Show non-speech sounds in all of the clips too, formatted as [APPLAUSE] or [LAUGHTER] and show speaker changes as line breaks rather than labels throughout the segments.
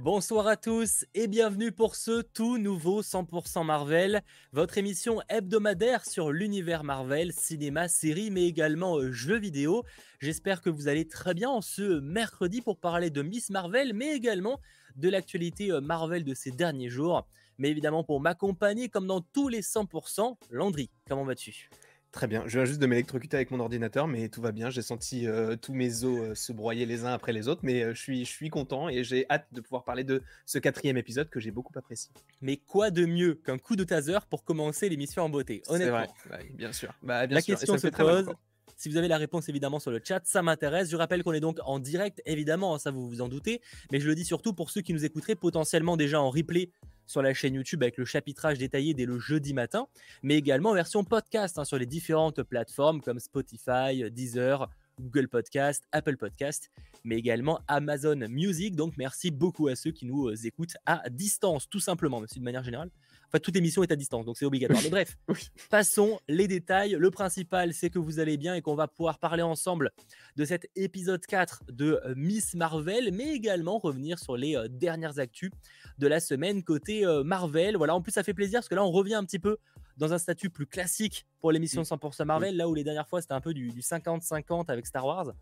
Bonsoir à tous et bienvenue pour ce tout nouveau 100% Marvel, votre émission hebdomadaire sur l'univers Marvel, cinéma, série, mais également euh, jeux vidéo. J'espère que vous allez très bien en ce mercredi pour parler de Miss Marvel, mais également de l'actualité euh, Marvel de ces derniers jours. Mais évidemment pour m'accompagner comme dans tous les 100%, Landry, comment vas-tu?
Très bien, je viens juste de m'électrocuter avec mon ordinateur, mais tout va bien. J'ai senti euh, tous mes os euh, se broyer les uns après les autres, mais euh, je, suis, je suis content et j'ai hâte de pouvoir parler de ce quatrième épisode que j'ai beaucoup apprécié.
Mais quoi de mieux qu'un coup de taser pour commencer l'émission en beauté Honnêtement?
C'est vrai, bien sûr. Bah,
bien la question se pose. Si vous avez la réponse évidemment sur le chat, ça m'intéresse. Je rappelle qu'on est donc en direct, évidemment, hein, ça vous vous en doutez, mais je le dis surtout pour ceux qui nous écouteraient potentiellement déjà en replay sur la chaîne YouTube avec le chapitrage détaillé dès le jeudi matin, mais également en version podcast hein, sur les différentes plateformes comme Spotify, Deezer, Google Podcast, Apple Podcast, mais également Amazon Music. Donc merci beaucoup à ceux qui nous euh, écoutent à distance, tout simplement, mais de manière générale. Enfin, toute émission est à distance, donc c'est obligatoire. Mais bref, [LAUGHS] passons les détails. Le principal, c'est que vous allez bien et qu'on va pouvoir parler ensemble de cet épisode 4 de euh, Miss Marvel, mais également revenir sur les euh, dernières actus de la semaine côté Marvel. Voilà, en plus, ça fait plaisir parce que là, on revient un petit peu dans un statut plus classique pour l'émission 100% Marvel, là où les dernières fois c'était un peu du 50-50 avec Star Wars.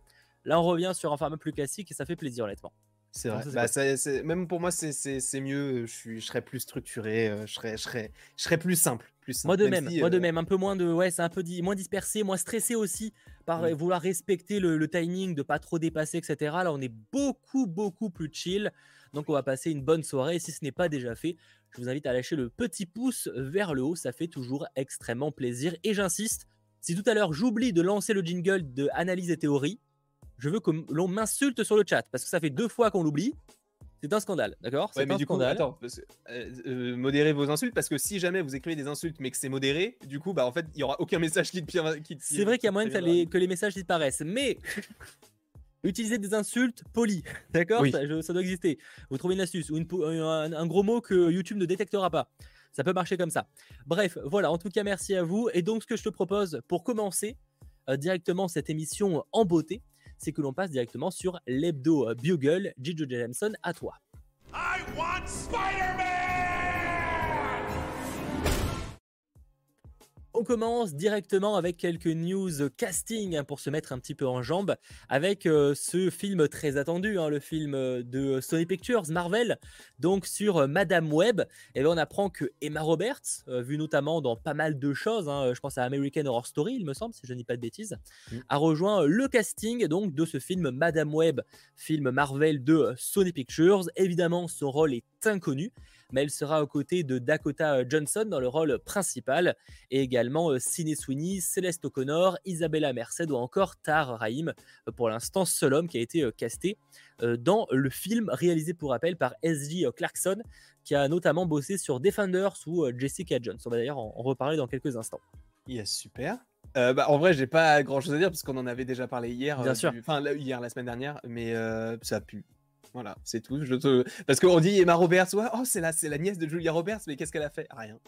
Là, on revient sur un format plus classique et ça fait plaisir, honnêtement.
C'est vrai. Bah, même pour moi, c'est mieux. Je, suis, je serais plus structuré, euh, je, serais, je, serais, je serais plus simple. Plus
Moi de même, moi de euh, même, un peu moins de, ouais, c'est un peu moins dispersé, moins stressé aussi par mm. vouloir respecter le, le, timing, de pas trop dépasser, etc. Là, on est beaucoup, beaucoup plus chill. Donc, on va passer une bonne soirée. Et si ce n'est pas déjà fait, je vous invite à lâcher le petit pouce vers le haut, ça fait toujours extrêmement plaisir. Et j'insiste, si tout à l'heure j'oublie de lancer le jingle de analyse et théorie, je veux que l'on m'insulte sur le chat, parce que ça fait deux fois qu'on l'oublie. C'est un scandale, d'accord?
C'est un du scandale. Coup, attends, euh, euh, modérez vos insultes parce que si jamais vous écrivez des insultes mais que c'est modéré, du coup, bah en fait, il y aura aucun message qui, qui,
qui C'est vrai qu'il y a moyen que les messages disparaissent, mais [LAUGHS] Utilisez des insultes polies, [LAUGHS] d'accord? Ça, doit exister. Vous trouvez une astuce ou un, gros mot que YouTube ne détectera pas. Ça peut marcher comme ça. Bref, voilà, en tout cas, merci à vous. Et donc, ce que je te propose pour commencer euh, directement cette émission en beauté, c'est que l'on passe directement sur l'hebdo Bugle. Gigi Jameson, à toi. I want On commence directement avec quelques news casting hein, pour se mettre un petit peu en jambe avec euh, ce film très attendu, hein, le film euh, de Sony Pictures, Marvel, donc sur euh, Madame Web. Et bien on apprend que Emma Roberts, vue notamment dans pas mal de choses, hein, je pense à American Horror Story, il me semble, si je ne dis pas de bêtises, mm. a rejoint le casting donc de ce film Madame Web, film Marvel de Sony Pictures. Évidemment, son rôle est inconnu mais elle sera aux côtés de Dakota euh, Johnson dans le rôle principal, et également euh, Sidney Sweeney, Céleste O'Connor, Isabella Merced ou encore Tar Rahim, euh, pour l'instant seul homme qui a été casté dans le film réalisé pour rappel par S.J. Clarkson, qui a notamment bossé sur Defenders ou Jessica Jones. On va d'ailleurs en, reparler dans quelques instants.
Yes, super. bah, en vrai, j'ai pas grand chose à dire parce qu'on en avait déjà parlé hier.
Bien sûr.
Enfin, hier, la semaine dernière, mais ça a pu voilà, c'est tout. Je te... Parce qu'on dit Emma Roberts, ouais, oh, c'est la, c'est la nièce de Julia Roberts, mais qu'est-ce qu'elle a fait? Rien.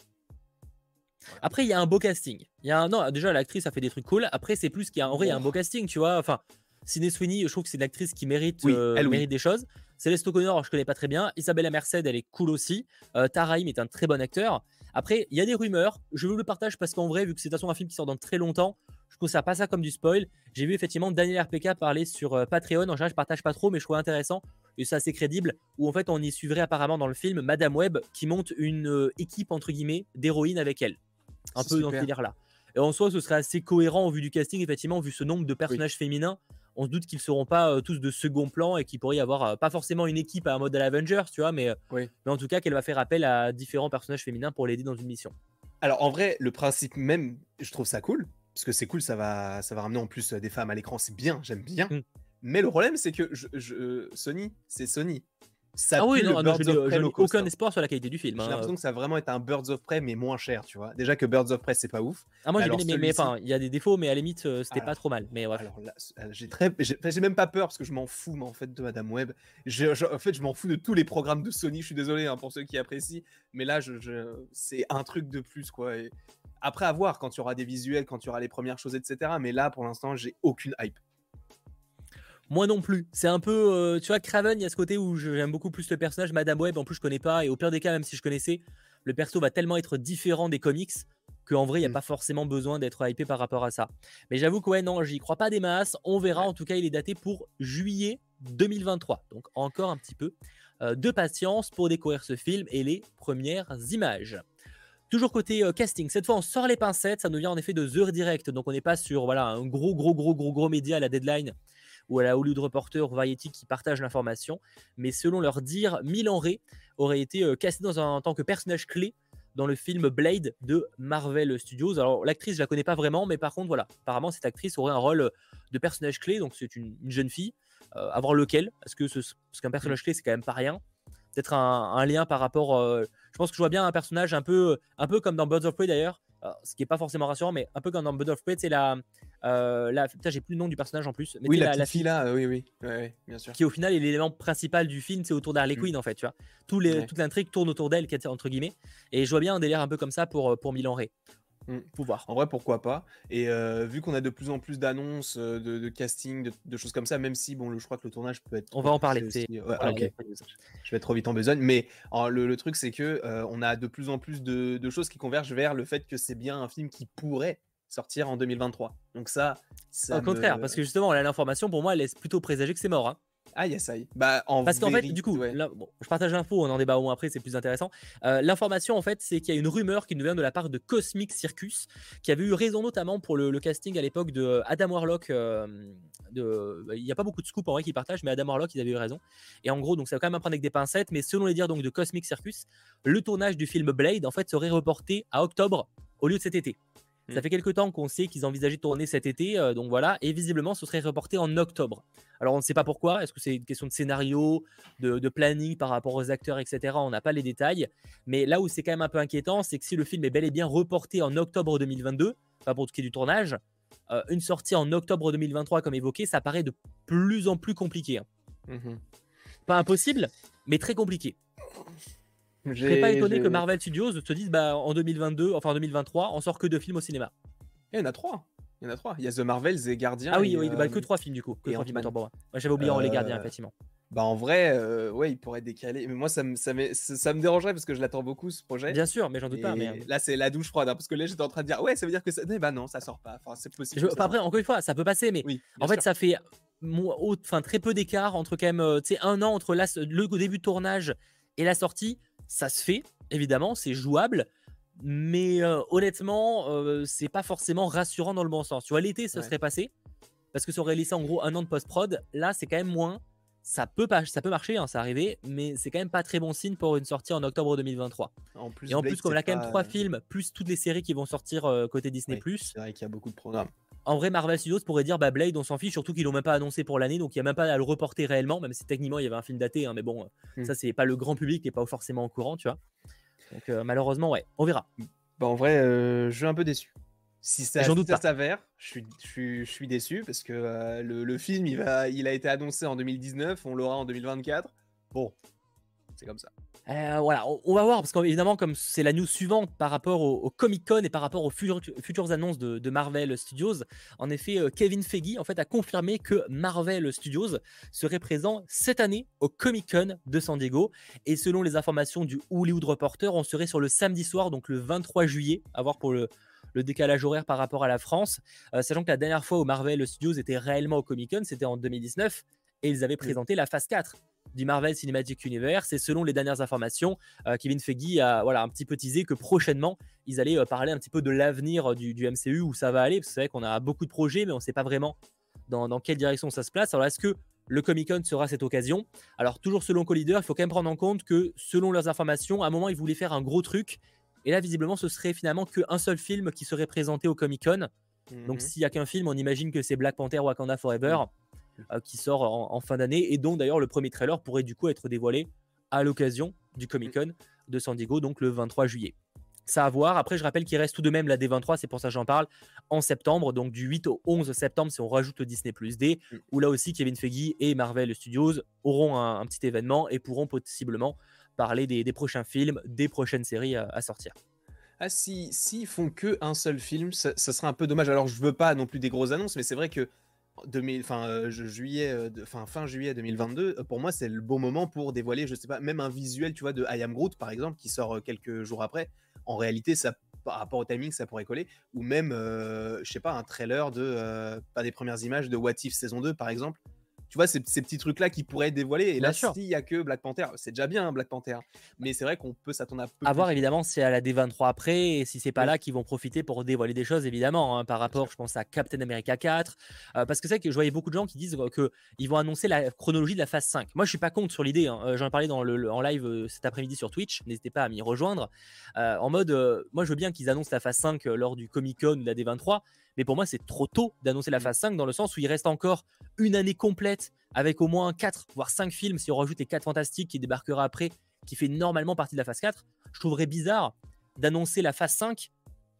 Après, il y a un beau casting. Il y a un... Non, déjà, l'actrice a fait des trucs cool. Après, c'est plus qu'il y a. En vrai, il y a un beau casting, tu vois. Enfin, Sidney Sweeney, je trouve que c'est une actrice qui mérite, euh, elle, mérite des choses. Céleste O'Connor, je connais pas très bien. Isabella Merced, elle est cool aussi. Euh, Taraim est un très bon acteur. Après, il y a des rumeurs. Je vous le partage parce qu'en vrai, vu que c'est un film qui sort dans très longtemps, je considère pas ça comme du spoil. J'ai vu effectivement Daniel RPK parler sur euh, Patreon. En général, je partage pas trop, mais je trouve intéressant et c'est assez crédible, où en fait on y suivrait apparemment dans le film Madame Web qui monte une euh, équipe entre guillemets d'héroïnes avec elle. Un peu dans ce délire-là. Et en soi, ce serait assez cohérent au vu du casting, effectivement, vu ce nombre de personnages féminins. On se doute qu'ils ne seront pas euh, tous de second plan et qu'il pourrait y avoir euh, pas forcément une équipe à un mode à l'Avengers, tu vois, mais, mais en tout cas qu'elle va faire appel à différents personnages féminins pour l'aider dans une mission.
Alors en vrai, le principe même, je trouve ça cool, parce que c'est cool, ça va, ça va ramener en plus des femmes à l'écran, c'est bien, j'aime bien. Mm. Mais le problème, c'est que je, Sony, c'est Sony.
Ça ah oui, non, non je n'ai aucun espoir sur la qualité du film.
J'ai hein. l'impression que ça a vraiment été un Birds of Prey, mais moins cher, tu vois. Déjà que Birds of Prey, c'est pas ouf.
Ah, moi, j'ai bien aimé, mais enfin, il y a des défauts, mais à la limite, euh, c'était pas trop mal. Mais ouais. Alors
là, euh, j'ai très, j'ai même pas peur parce que je m'en fous, mais en fait, de Madame Web. en fait, je m'en fous de tous les programmes de Sony. Je suis désolé hein, pour ceux qui apprécient, mais là, je, c'est un truc de plus, quoi. Après, à voir quand il y aura des visuels, quand il y aura les premières choses, etc. Mais là, pour l'instant, j'ai aucune hype.
Moi non plus. C'est un peu, euh, tu vois, Craven, il y a ce côté où j'aime beaucoup plus le personnage. Madame Web, en plus, je connais pas. Et au pire des cas, même si je connaissais, le perso va tellement être différent des comics qu'en vrai, il n'y a
Mm.
pas forcément besoin d'être hypé par rapport à ça. Mais j'avoue que ouais, non, j'y crois pas des masses. On verra. En tout cas, il est daté pour juillet 2023. Donc encore un petit peu euh, de patience pour découvrir ce film et les premières images. Toujours côté euh, casting, cette fois on sort les pincettes, ça nous vient en effet de The Redirect, donc on n'est pas sur voilà, un gros gros gros gros gros média à la deadline ou à la Hollywood Reporter ou Variety qui partagent l'information, mais selon leur dire, Milan Ray aurait été euh, casté dans un, en tant que personnage clé dans le film Blade de Marvel Studios. Alors l'actrice je la connais pas vraiment, mais par contre voilà, apparemment cette actrice aurait un rôle euh, de personnage clé, donc c'est une, une jeune fille, euh, voir lequel, parce que ce- qu'un personnage clé c'est quand même pas rien. Peut-être un, lien par rapport. euh, je pense que je vois bien un personnage un peu, un peu comme dans Birds of Prey d'ailleurs, ce qui est pas forcément rassurant, mais un peu comme dans Birds of Prey, c'est la, euh, putain, j'ai plus le nom du personnage en plus, mais
Oui, la, petite fille là, oui, oui, ouais, ouais, bien sûr.
qui au final est l'élément principal du film, c'est autour d'Harley
Mm.
Quinn en fait, tu vois. Tous les,
Ouais.
Toute l'intrigue tourne autour d'elle, entre guillemets, et je vois bien un délire un peu comme ça pour, euh, pour Milan Ray.
Mm.
Faut voir.
En vrai, pourquoi pas Et euh, vu qu'on a de plus en plus d'annonces, de, de casting, de, de choses comme ça, même si, bon, le, je crois que le tournage peut être.
On va en parler,
aussi. Ouais,
Voilà,
Je vais trop vite en besogne. Mais le, le truc, c'est que euh, on a de plus en plus de, de choses qui convergent vers le fait que c'est bien un film qui pourrait sortir en 2023. Donc ça, ça
Au contraire,
me-
parce que justement, là, l'information, pour moi, elle laisse plutôt présager que c'est mort. hein.
Ah, yes, aïe. Bah, en
Parce qu'en fait, du coup,
ouais.
là, bon, je partage l'info, on en débat au moins après, c'est plus intéressant. Euh, L'information, en fait, c'est qu'il y a une rumeur qui nous vient de la part de Cosmic Circus, qui avait eu raison notamment pour le, le casting à l'époque de euh, Adam Warlock. euh, de, il n'y a pas beaucoup de scoops en vrai qui partagent, mais Adam Warlock, ils avaient eu raison. Et en gros, donc ça va quand même à prendre avec des pincettes, mais selon les dires donc de Cosmic Circus, le tournage du film Blade, en fait, serait reporté à octobre au lieu de cet été. Ça
Hmm.
fait quelques temps qu'on sait qu'ils envisageaient de tourner cet été, euh, donc voilà, et visiblement ce serait reporté en octobre. Alors on ne sait pas pourquoi, est-ce que c'est une question de scénario, de, de planning par rapport aux acteurs, etc. On n'a pas les détails, mais là où c'est quand même un peu inquiétant, c'est que si le film est bel et bien reporté en octobre 2022, pas pour tout ce qui est du tournage, euh, une sortie en octobre 2023 comme évoqué, ça paraît de plus en plus compliqué. hein.
Mhm.
Pas impossible, mais très compliqué. Je serais pas étonné que Marvel Studios se dise bah, en 2022, enfin en 2023, on sort que deux films au cinéma.
Il y en a trois. Il y en a trois. Il y a The Marvels et Gardiens.
Ah oui,
et,
oui, bah,
euh,
que trois films du coup. Que trois films, moi. Ouais, J'avais oublié en les gardiens,
Euh,
effectivement.
Bah en vrai, euh, ouais, il pourrait décaler. Mais moi, ça me, ça, me- ça, ça me dérangerait parce que je l'attends beaucoup ce projet.
Bien sûr, mais j'en doute pas. Mais... euh,
Là, c'est la douche froide, hein, parce que là, j'étais en train de dire, ouais, ça veut dire que ça. Mais bah non, ça sort pas. Enfin, c'est possible.
je- Après, encore une fois, ça peut passer, mais
oui.
en fait,
sûr.
ça fait enfin, très peu d'écart entre quand même euh, tu sais, un an entre la- le début de tournage et la sortie. Ça se fait, évidemment, c'est jouable. Mais euh, honnêtement, euh, c'est pas forcément rassurant dans le bon sens. Tu vois, l'été, ça
Ouais.
serait passé. Parce que ça aurait laissé en gros un an de post-prod. Là, c'est quand même moins. Ça peut, pas, ça peut marcher, hein, ça arriver, mais c'est quand même pas très bon signe pour une sortie en octobre 2023.
En plus,
Et en
Blade,
plus, comme
c'est
là, quand même trois films, plus toutes les séries qui vont sortir euh, côté Disney.
C'est vrai qu'il y a beaucoup de programmes.
En vrai, Marvel Studios pourrait dire bah, Blade, on s'en fiche, surtout qu'ils l'ont même pas annoncé pour l'année, donc il n'y a même pas à le reporter réellement, même si techniquement il y avait un film daté, hein, mais bon,
Hmm.
ça c'est pas le grand public qui est pas forcément au courant, tu vois. Donc euh, malheureusement, ouais, on verra.
Bah en vrai, euh, je suis un peu déçu. Si ça,
J'en
si
doute
ça s'avère, je suis, je, suis, je suis déçu parce que euh, le, le film, il, va, il a été annoncé en 2019, on l'aura en 2024. Bon, c'est comme ça.
Euh, voilà, on, on va voir, parce qu'évidemment, comme c'est la news suivante par rapport au, au Comic Con et par rapport aux futures, futures annonces de, de Marvel Studios, en effet, euh, Kevin Feige en fait, a confirmé que Marvel Studios serait présent cette année au Comic Con de San Diego. Et selon les informations du Hollywood Reporter, on serait sur le samedi soir, donc le 23 juillet, à voir pour le, le décalage horaire par rapport à la France. Euh, sachant que la dernière fois où Marvel Studios était réellement au Comic Con, c'était en 2019, et ils avaient présenté la phase 4 du Marvel Cinematic Universe. Et selon les dernières informations, euh, Kevin Feige a voilà, un petit peu teasé que prochainement, ils allaient euh, parler un petit peu de l'avenir euh, du, du MCU, où ça va aller. Parce que c'est vrai qu'on a beaucoup de projets, mais on ne sait pas vraiment dans, dans quelle direction ça se place. Alors, est-ce que le Comic Con sera cette occasion? Alors, toujours selon Collider, il faut quand même prendre en compte que selon leurs informations, à un moment, ils voulaient faire un gros truc. Et là, visiblement, ce serait finalement qu'un seul film qui serait présenté au Comic Con. Donc,
Mhm.
s'il n'y a qu'un film, on imagine que c'est Black Panther Wakanda Forever qui sort en, en fin d'année. Et dont d'ailleurs, le premier trailer pourrait du coup être dévoilé à l'occasion du Comic Con de San Diego, donc le 23 juillet. Ça à voir. Après, je rappelle qu'il reste tout de même la D23, c'est pour ça que j'en parle, en septembre, donc du 8 au 11 septembre, si on rajoute le Disney Plus D,
Mm.
où là aussi Kevin Feige et Marvel Studios auront un, un petit événement et pourront possiblement parler des, des prochains films, des prochaines séries à, à sortir.
Ah, si s'ils font que un seul film, ça, ça serait un peu dommage. Alors, je veux pas non plus des grosses annonces, mais c'est vrai que fin, juillet, fin, juillet 2022, pour moi, c'est le bon moment pour dévoiler, je sais pas, même un visuel, tu vois, de I Am Groot, par exemple, qui sort quelques jours après. En réalité, ça, par rapport au timing, ça pourrait coller. Ou même, je sais pas, un trailer de, pas des premières images de What If saison 2, par exemple, tu vois, ces, petits trucs-là qui pourraient être dévoilés. Et là, s'il n'y a que Black Panther, c'est déjà bien Black Panther. Mais c'est vrai qu'on peut s'attendre à peu
À voir, évidemment, c'est à la D23 après. Et si c'est pas là qu'ils vont profiter pour dévoiler des choses, évidemment, hein, par rapport, je pense, à Captain America 4. Euh, parce que c'est que je voyais beaucoup de gens qui disent qu'ils vont annoncer la chronologie de la phase 5. Moi, je suis pas contre sur l'idée. Hein. Euh, j'en ai parlé dans le, en live euh, cet après-midi sur Twitch. N'hésitez pas à m'y rejoindre. en mode, moi, je veux bien qu'ils annoncent la phase 5 lors du Comic Con ou de la D23. Mais pour moi, c'est trop tôt d'annoncer la mmh. phase 5 dans le sens où il reste encore une année complète avec au moins 4, voire 5 films si on rajoute les 4 fantastiques qui débarquera après, qui fait normalement partie de la phase 4. Je trouverais bizarre d'annoncer la phase 5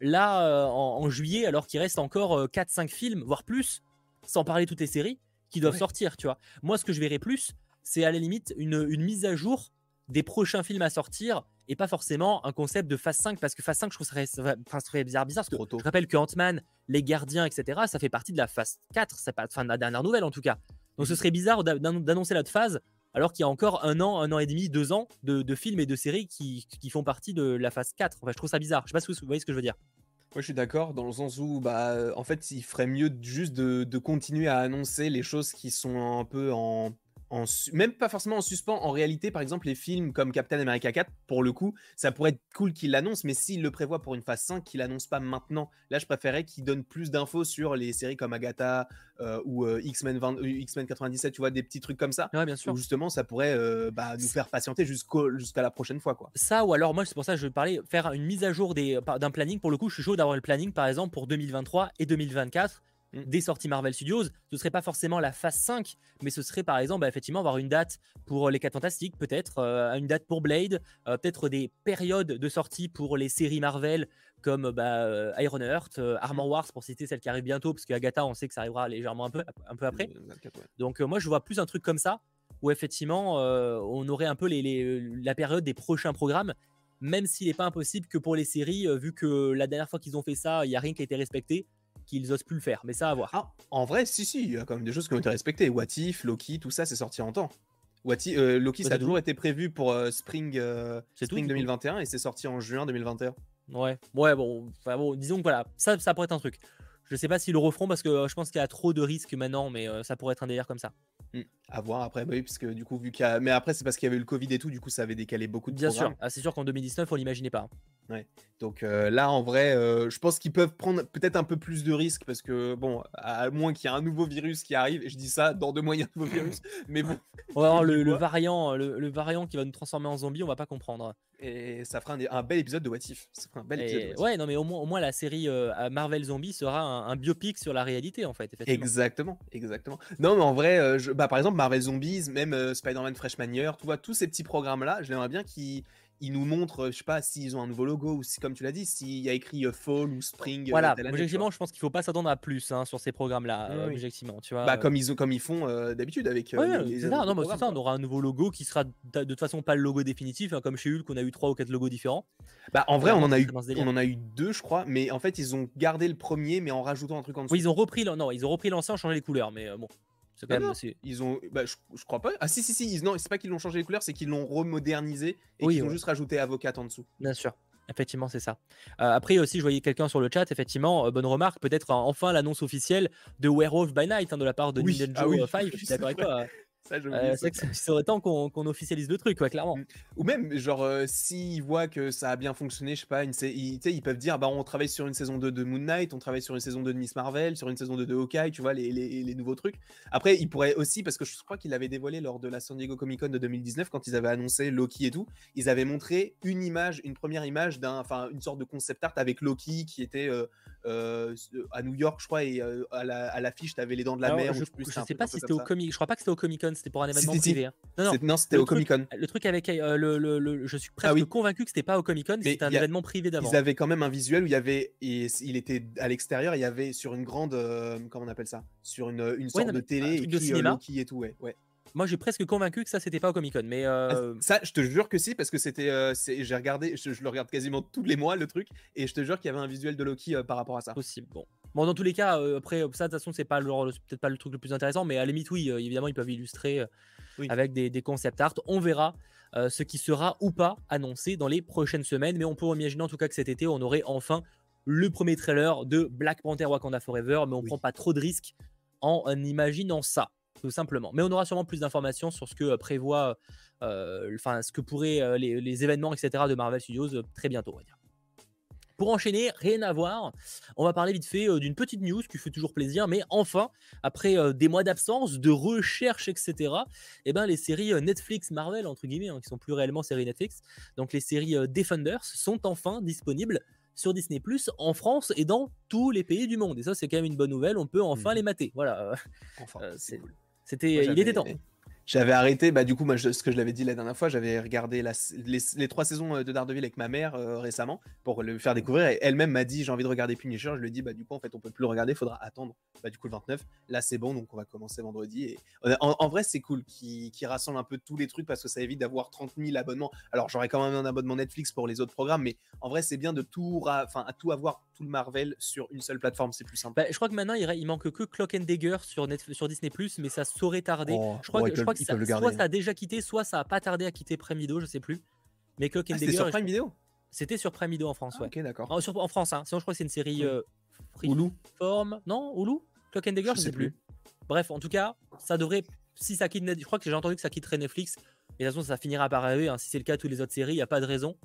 là euh, en, juillet alors qu'il reste encore 4-5 euh, films, voire plus, sans parler toutes les séries qui doivent sortir, tu vois. Moi, ce que je verrais plus, c'est à la limite une, une mise à jour des prochains films à sortir et pas forcément un concept de phase 5 parce que phase 5 je trouve ça serait, ça serait bizarre bizarre parce que je rappelle que Ant-Man les gardiens etc ça fait partie de la phase 4 c'est pas fin de la dernière nouvelle en tout cas. Donc ce mhm. serait bizarre d'annoncer la phase alors qu'il y a encore un an un an et demi deux ans de, films et de séries qui, font partie de la phase 4 enfin je trouve ça bizarre. Je sais pas si vous voyez ce que je veux dire.
Moi, je suis d'accord dans le sens où, bah, en fait, il ferait mieux juste de, de continuer à annoncer les choses qui sont un peu en, même pas forcément en suspens. En réalité, par exemple, les films comme Captain America 4, pour le coup, ça pourrait être cool qu'il l'annonce, mais s'il le prévoit pour une phase 5, qu'il l'annonce pas maintenant. Là, je préférais qu'il donne plus d'infos sur les séries comme Agatha euh, ou euh, X-Men euh, X-Men 97, tu vois, des petits trucs comme ça.
Ouais, bien sûr.
Où justement, ça pourrait bah, nous faire patienter jusqu'à la prochaine fois, quoi.
Ça, ou alors, moi, c'est pour ça que je parlais, faire une mise à jour d'un planning. Pour le coup, je suis chaud d'avoir le planning, par exemple, pour 2023 et 2024 Mm. des sorties Marvel Studios, ce serait pas forcément la phase 5, mais ce serait par exemple bah, effectivement avoir une date pour les 4 Fantastiques, peut-être euh, une date pour Blade, euh, peut-être des périodes de sortie pour les séries Marvel comme bah, euh, Iron Heart, Armor Wars pour citer celle qui arrive bientôt, parce qu'Agatha on sait que ça arrivera légèrement un peu, un peu après. Donc moi je vois plus un truc comme ça, où effectivement on aurait un peu les, la période des prochains programmes, même s'il n'est pas impossible que pour les séries, vu que la dernière fois qu'ils ont fait ça, il n'y a rien qui a été respecté, qu'ils osent plus le faire. Mais ça à voir.
Ah, en vrai, si, si, il y a quand même des choses qui ont été respectées. What If, Loki, tout ça, c'est sorti en temps. What euh, Loki, ça a toujours été prévu pour euh, Spring, euh, Spring 2021 et c'est sorti en juin 2021.
Ouais, ouais, bon, bon disons que voilà, ça, ça pourrait être un truc. Je sais pas s'ils le referont parce que je pense qu'il y a trop de risques maintenant, mais ça pourrait être un délire comme ça.
Mmh. À voir après, bah oui, parce que du coup, vu qu'il y a... Mais après, c'est parce qu'il y avait eu le Covid et tout, du coup, ça avait décalé beaucoup de
Bien sûr, ah, c'est sûr qu'en 2019, on l'imaginait pas.
Ouais. Donc euh, là, en vrai, euh, je pense qu'ils peuvent prendre peut-être un peu plus de risques parce que, bon, à moins qu'il y ait un nouveau virus qui arrive, et je dis ça, dans deux mois, il y a un nouveau virus, [LAUGHS] mais bon.
On va voir le, [LAUGHS] variant, le, variant qui va nous transformer en zombie, on va pas comprendre.
Et ça fera un, bel épisode de What If. Ça fera un bel épisode
ouais, non, mais au moins, au moins la série euh, Marvel Zombie sera un, biopic sur la réalité, en fait.
Exactement, exactement. Non, mais en vrai, je, bah, par exemple, Marvel Zombies, même Spider-Man Freshman Year, tu vois, tous ces petits programmes-là, j'aimerais bien qu'ils ils nous montrent, je sais pas, s'ils ont un nouveau logo ou si, comme tu l'as dit, s'il y a écrit euh, Fall ou Spring.
Euh, voilà, objectivement, je pense qu'il faut pas s'attendre à plus hein, sur ces programmes-là, euh, objectivement, tu vois.
Bah, comme ils, comme ils font d'habitude avec.
les, ça, non, c'est ça, on aura un nouveau logo qui sera de toute façon pas le logo définitif, hein, comme chez Hulk, on a eu trois ou quatre logos différents.
Bah, en vrai, on en a eu, on en a eu deux, je crois, mais en fait, ils ont gardé le premier, mais en rajoutant un truc en dessous.
Oui, ils ont repris, non, ils ont repris l'ancien, changé les couleurs, mais bon.
C'est quand même Ils ont, bah, je, crois pas. Ah si si si, ils, non, c'est pas qu'ils l'ont changé les couleurs, c'est qu'ils l'ont remodernisé et qu'ils ont juste rajouté avocat en dessous.
Bien sûr. Effectivement, c'est ça. Euh, après aussi, je voyais quelqu'un sur le chat, effectivement, euh, bonne remarque, peut-être enfin l'annonce officielle de Werewolf by Night hein, de la part de Nintendo ah 5. Euh, je suis d'accord avec toi. [LAUGHS] Ça, euh, serait temps qu'on officialise le truc, clairement.
Ou même, genre, euh, s'ils voient que ça a bien fonctionné, je sais pas, une, ils, ils peuvent dire, bah, on travaille sur une saison 2 de Moon Knight, on travaille sur une saison 2 de Miss Marvel, sur une saison 2 de Hawkeye, tu vois, les, les, les nouveaux trucs. Après, ils pourraient aussi, parce que je crois qu'ils l'avaient dévoilé lors de la San Diego Comic Con de 2019, quand ils avaient annoncé Loki et tout, ils avaient montré une image, une première image d'un, enfin, une sorte de concept art avec Loki qui était euh, à New York, je crois, et à l'affiche, la, tu avais les dents de la mer.
Je, je sais pas si c'était au Comic, je crois pas que c'était au Comic Con, c'était pour un événement privé. Hein.
Non, non, c'était au Comic Con.
Le truc avec euh, le, le, je suis ah presque convaincu que c'était pas au Comic Con, c'était un événement privé d'avant.
Ils avaient quand même un visuel où il y avait, et il était à l'extérieur, il y avait sur une grande, euh, comment on appelle ça, sur une, une sorte de télé, et de cinéma. et tout, ouais. ouais.
Moi, j'ai presque convaincu que ça, c'était pas au Comic Con, mais ah, euh...
ça, je te jure que si, parce que c'était, euh, j'ai regardé, je, le regarde quasiment tous les mois le truc, et je te jure qu'il y avait un visuel de Loki par rapport à ça.
Possible. Bon, Bon, dans tous les cas, après, ça, de toute façon, c'est pas peut-être pas le truc le plus intéressant, mais à la limite, oui, évidemment, ils peuvent illustrer avec des, des, concept art. On verra ce qui sera ou pas annoncé dans les prochaines semaines, mais on peut imaginer en tout cas que cet été, on aurait enfin le premier trailer de Black Panther Wakanda Forever, mais on prend pas trop de risques en imaginant ça tout simplement. Mais on aura sûrement plus d'informations sur ce que prévoit, enfin ce que pourraient les, les, événements, etc. de Marvel Studios très bientôt, on va dire. Pour enchaîner, rien à voir, on va parler vite fait euh, d'une petite news qui fait toujours plaisir, mais enfin, après euh, des mois d'absence, de recherche, etc., eh ben, les séries euh, Netflix, Marvel, entre guillemets, hein, qui sont plus réellement séries Netflix, donc les séries Defenders, sont enfin disponibles sur Disney Plus en France et dans tous les pays du monde. Et ça, c'est quand même une bonne nouvelle. On peut enfin mmh. les mater. Voilà. Enfin, c'était, il était temps.
J'avais arrêté, bah du coup, moi, ce que je l'avais dit la dernière fois, j'avais regardé les, trois saisons euh, de Daredevil avec ma mère euh, récemment pour le faire découvrir. Et elle-même m'a dit j'ai envie de regarder Punisher. Je lui ai dit bah du coup en fait on peut plus le regarder, il faudra attendre. Bah du coup le 29. Là c'est bon, donc on va commencer vendredi. Et en, vrai c'est cool qui, rassemble un peu tous les trucs parce que ça évite d'avoir 30 000 abonnements. Alors j'aurais quand même un abonnement Netflix pour les autres programmes, mais en vrai c'est bien de tout, enfin à tout avoir tout le Marvel sur une seule plateforme, c'est plus simple.
Bah, je crois que maintenant il, il manque que Clock and Dagger sur, sur Disney mais ça saurait tarder. Oh, je crois, que, je crois ça, soit ça a déjà quitté, soit ça a pas tardé à quitter Prime Video, je sais plus. Mais Clock and
ah, Dagger. sur Prime Video
C'était sur Prime Video en France, ah, ouais.
Ok, d'accord.
En, en, France, hein. sinon je crois que c'est une série euh, Hulu. Forme. Non, Hulu? Clock and Dagger, je, sais plus. Bref, en tout cas, ça devrait. Si ça quitte Netflix, je crois que j'ai entendu que ça quitterait Netflix. Et de toute façon, ça finira par arriver. Hein. Si c'est le cas de toutes les autres séries, il n'y a pas de raison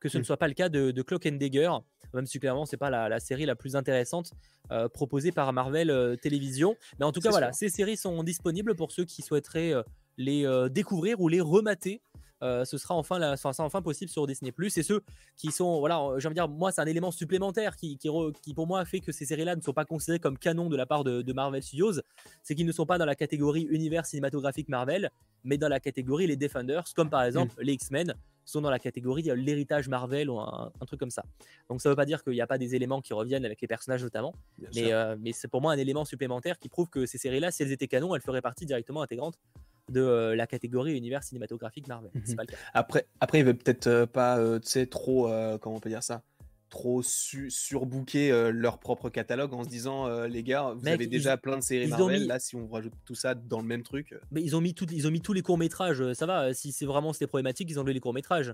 que ce ne hmm. soit pas le cas de, de Clock and Dagger, même si clairement c'est pas la, série la plus intéressante euh, proposée par Marvel euh, Télévision. Mais en tout cas, voilà, ces séries sont disponibles pour ceux qui souhaiteraient les découvrir ou les remater. ce sera enfin, la, enfin possible sur Disney Plus et ceux qui sont voilà j'ai envie de dire moi c'est un élément supplémentaire qui, qui, qui, pour moi fait que ces séries là ne sont pas considérées comme canon de la part de, Marvel Studios c'est qu'ils ne sont pas dans la catégorie univers cinématographique Marvel mais dans la catégorie les Defenders comme par exemple mm. les X-Men sont dans la catégorie l'héritage Marvel ou un, truc comme ça donc ça veut pas dire qu'il n'y a pas des éléments qui reviennent avec les personnages notamment mais, mais c'est pour moi un élément supplémentaire qui prouve que ces séries là si elles étaient canon elles feraient partie directement intégrante de euh, la catégorie univers cinématographique Marvel.
Mhm. Après, après, il veut peut-être euh, pas, euh, tu sais, trop, comment on peut dire ça? Trop surbooker leur propre catalogue en se disant les gars vous avez déjà plein de séries Marvel là si on rajoute tout ça dans le même truc
mais ils ont mis tout, ils ont mis tous les courts métrages ça va si c'est vraiment c'était problématique ils ont enlevé les courts métrages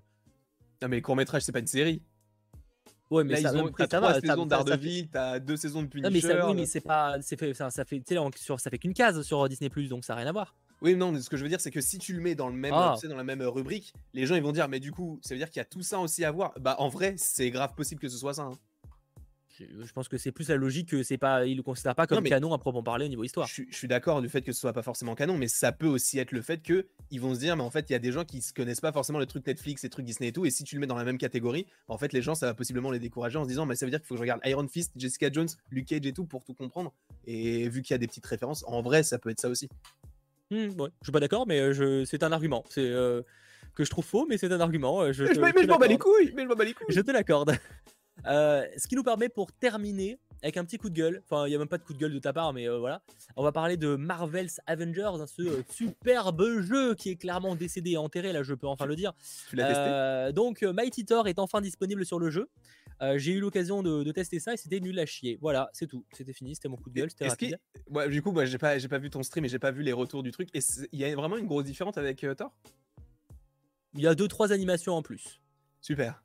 non mais les courts métrages c'est pas une série
Ouais, mais
là, ça, ils ont, t'as trois saisons d'Ardeville, t'as deux saisons de Punisher. Non,
mais ça, oui, mais c'est pas, c'est fait, ça, ça fait, ça fait qu'une case sur Disney donc ça n'a rien à voir.
Oui, non, mais ce que je veux dire, c'est que si tu le mets dans le même, ah. dans la même rubrique, les gens ils vont dire, mais du coup, ça veut dire qu'il y a tout ça aussi à voir. Bah, en vrai, c'est grave possible que ce soit ça. Hein.
Je pense que c'est plus la logique que c'est pas, il le considère pas comme canon à proprement parler au niveau histoire.
Je, suis d'accord du fait que ce soit pas forcément canon, mais ça peut aussi être le fait que ils vont se dire, mais en fait, il y a des gens qui se connaissent pas forcément les trucs Netflix, les trucs Disney et tout, et si tu le mets dans la même catégorie, en fait, les gens, ça va possiblement les décourager en se disant, mais ça veut dire qu'il faut que je regarde Iron Fist, Jessica Jones, Luke Cage et tout pour tout comprendre. Et vu qu'il y a des petites références, en vrai, ça peut être ça aussi.
Mmh, ouais, je suis pas d'accord, mais je... c'est un argument. C'est que je trouve faux, mais c'est un argument. Je
mais, je m'en bats les couilles, mais je m'en bats les couilles.
Je te l'accorde. [LAUGHS] ce qui nous permet pour terminer avec un petit coup de gueule. Enfin, il n'y a même pas de coup de gueule de ta part, mais voilà. On va parler de Marvel's Avengers, hein, ce superbe jeu qui est clairement décédé et enterré, là je peux enfin le dire.
Tu l'as testé?
Donc Mighty Thor est enfin disponible sur le jeu. Euh, j'ai eu l'occasion de, tester ça et c'était nul à chier. Voilà, c'est tout. C'était fini, c'était mon coup de gueule, c'était rapide.
Ouais, du coup, moi, j'ai pas, j'ai pas vu ton stream et j'ai pas vu les retours du truc. Et il y a vraiment une grosse différence avec euh, Thor?
Il y a deux trois animations en plus.
Super.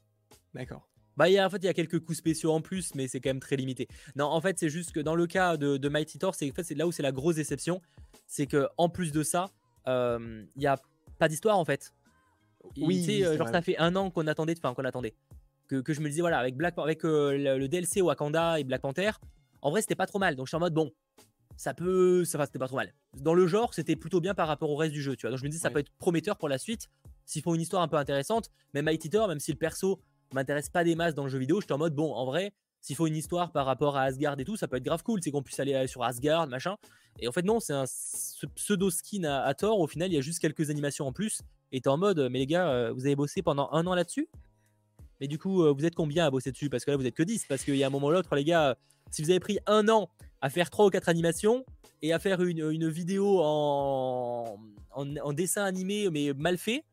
D'accord.
Bah, y a, en fait, il y a quelques coups spéciaux en plus, mais c'est quand même très limité. Non, en fait, c'est juste que dans le cas de, Mighty Thor, c'est en fait, là où c'est la grosse déception, c'est que en plus de ça, euh, il y a pas d'histoire en fait. Oui, genre ça fait un an qu'on attendait, enfin qu'on attendait que, je me disais, voilà, avec, Black, avec euh, le, DLC Wakanda et Black Panther, en vrai, c'était pas trop mal. Donc, je suis en mode, bon, ça peut. Ça va, c'était pas trop mal. Dans le genre, c'était plutôt bien par rapport au reste du jeu, tu vois. Donc, je me dis, ça peut être prometteur pour la suite. S'ils font une histoire un peu intéressante, même Mighty Thor, même si le perso m'intéresse pas des masses dans le jeu vidéo, j'étais en mode, bon, en vrai, s'il faut une histoire par rapport à Asgard et tout, ça peut être grave cool. C'est qu'on puisse aller sur Asgard, machin. Et en fait, non, c'est un pseudo skin à, Thor. Au final, il y a juste quelques animations en plus. Et t'es en mode, mais les gars, euh, vous avez bossé pendant un an là-dessus? Mais du coup, euh, vous êtes combien à bosser dessus? Parce que là, vous êtes que 10. Parce qu'il y a un moment ou l'autre, les gars, si vous avez pris un an à faire 3 ou 4 animations et à faire une, vidéo en, en, dessin animé, mais mal fait,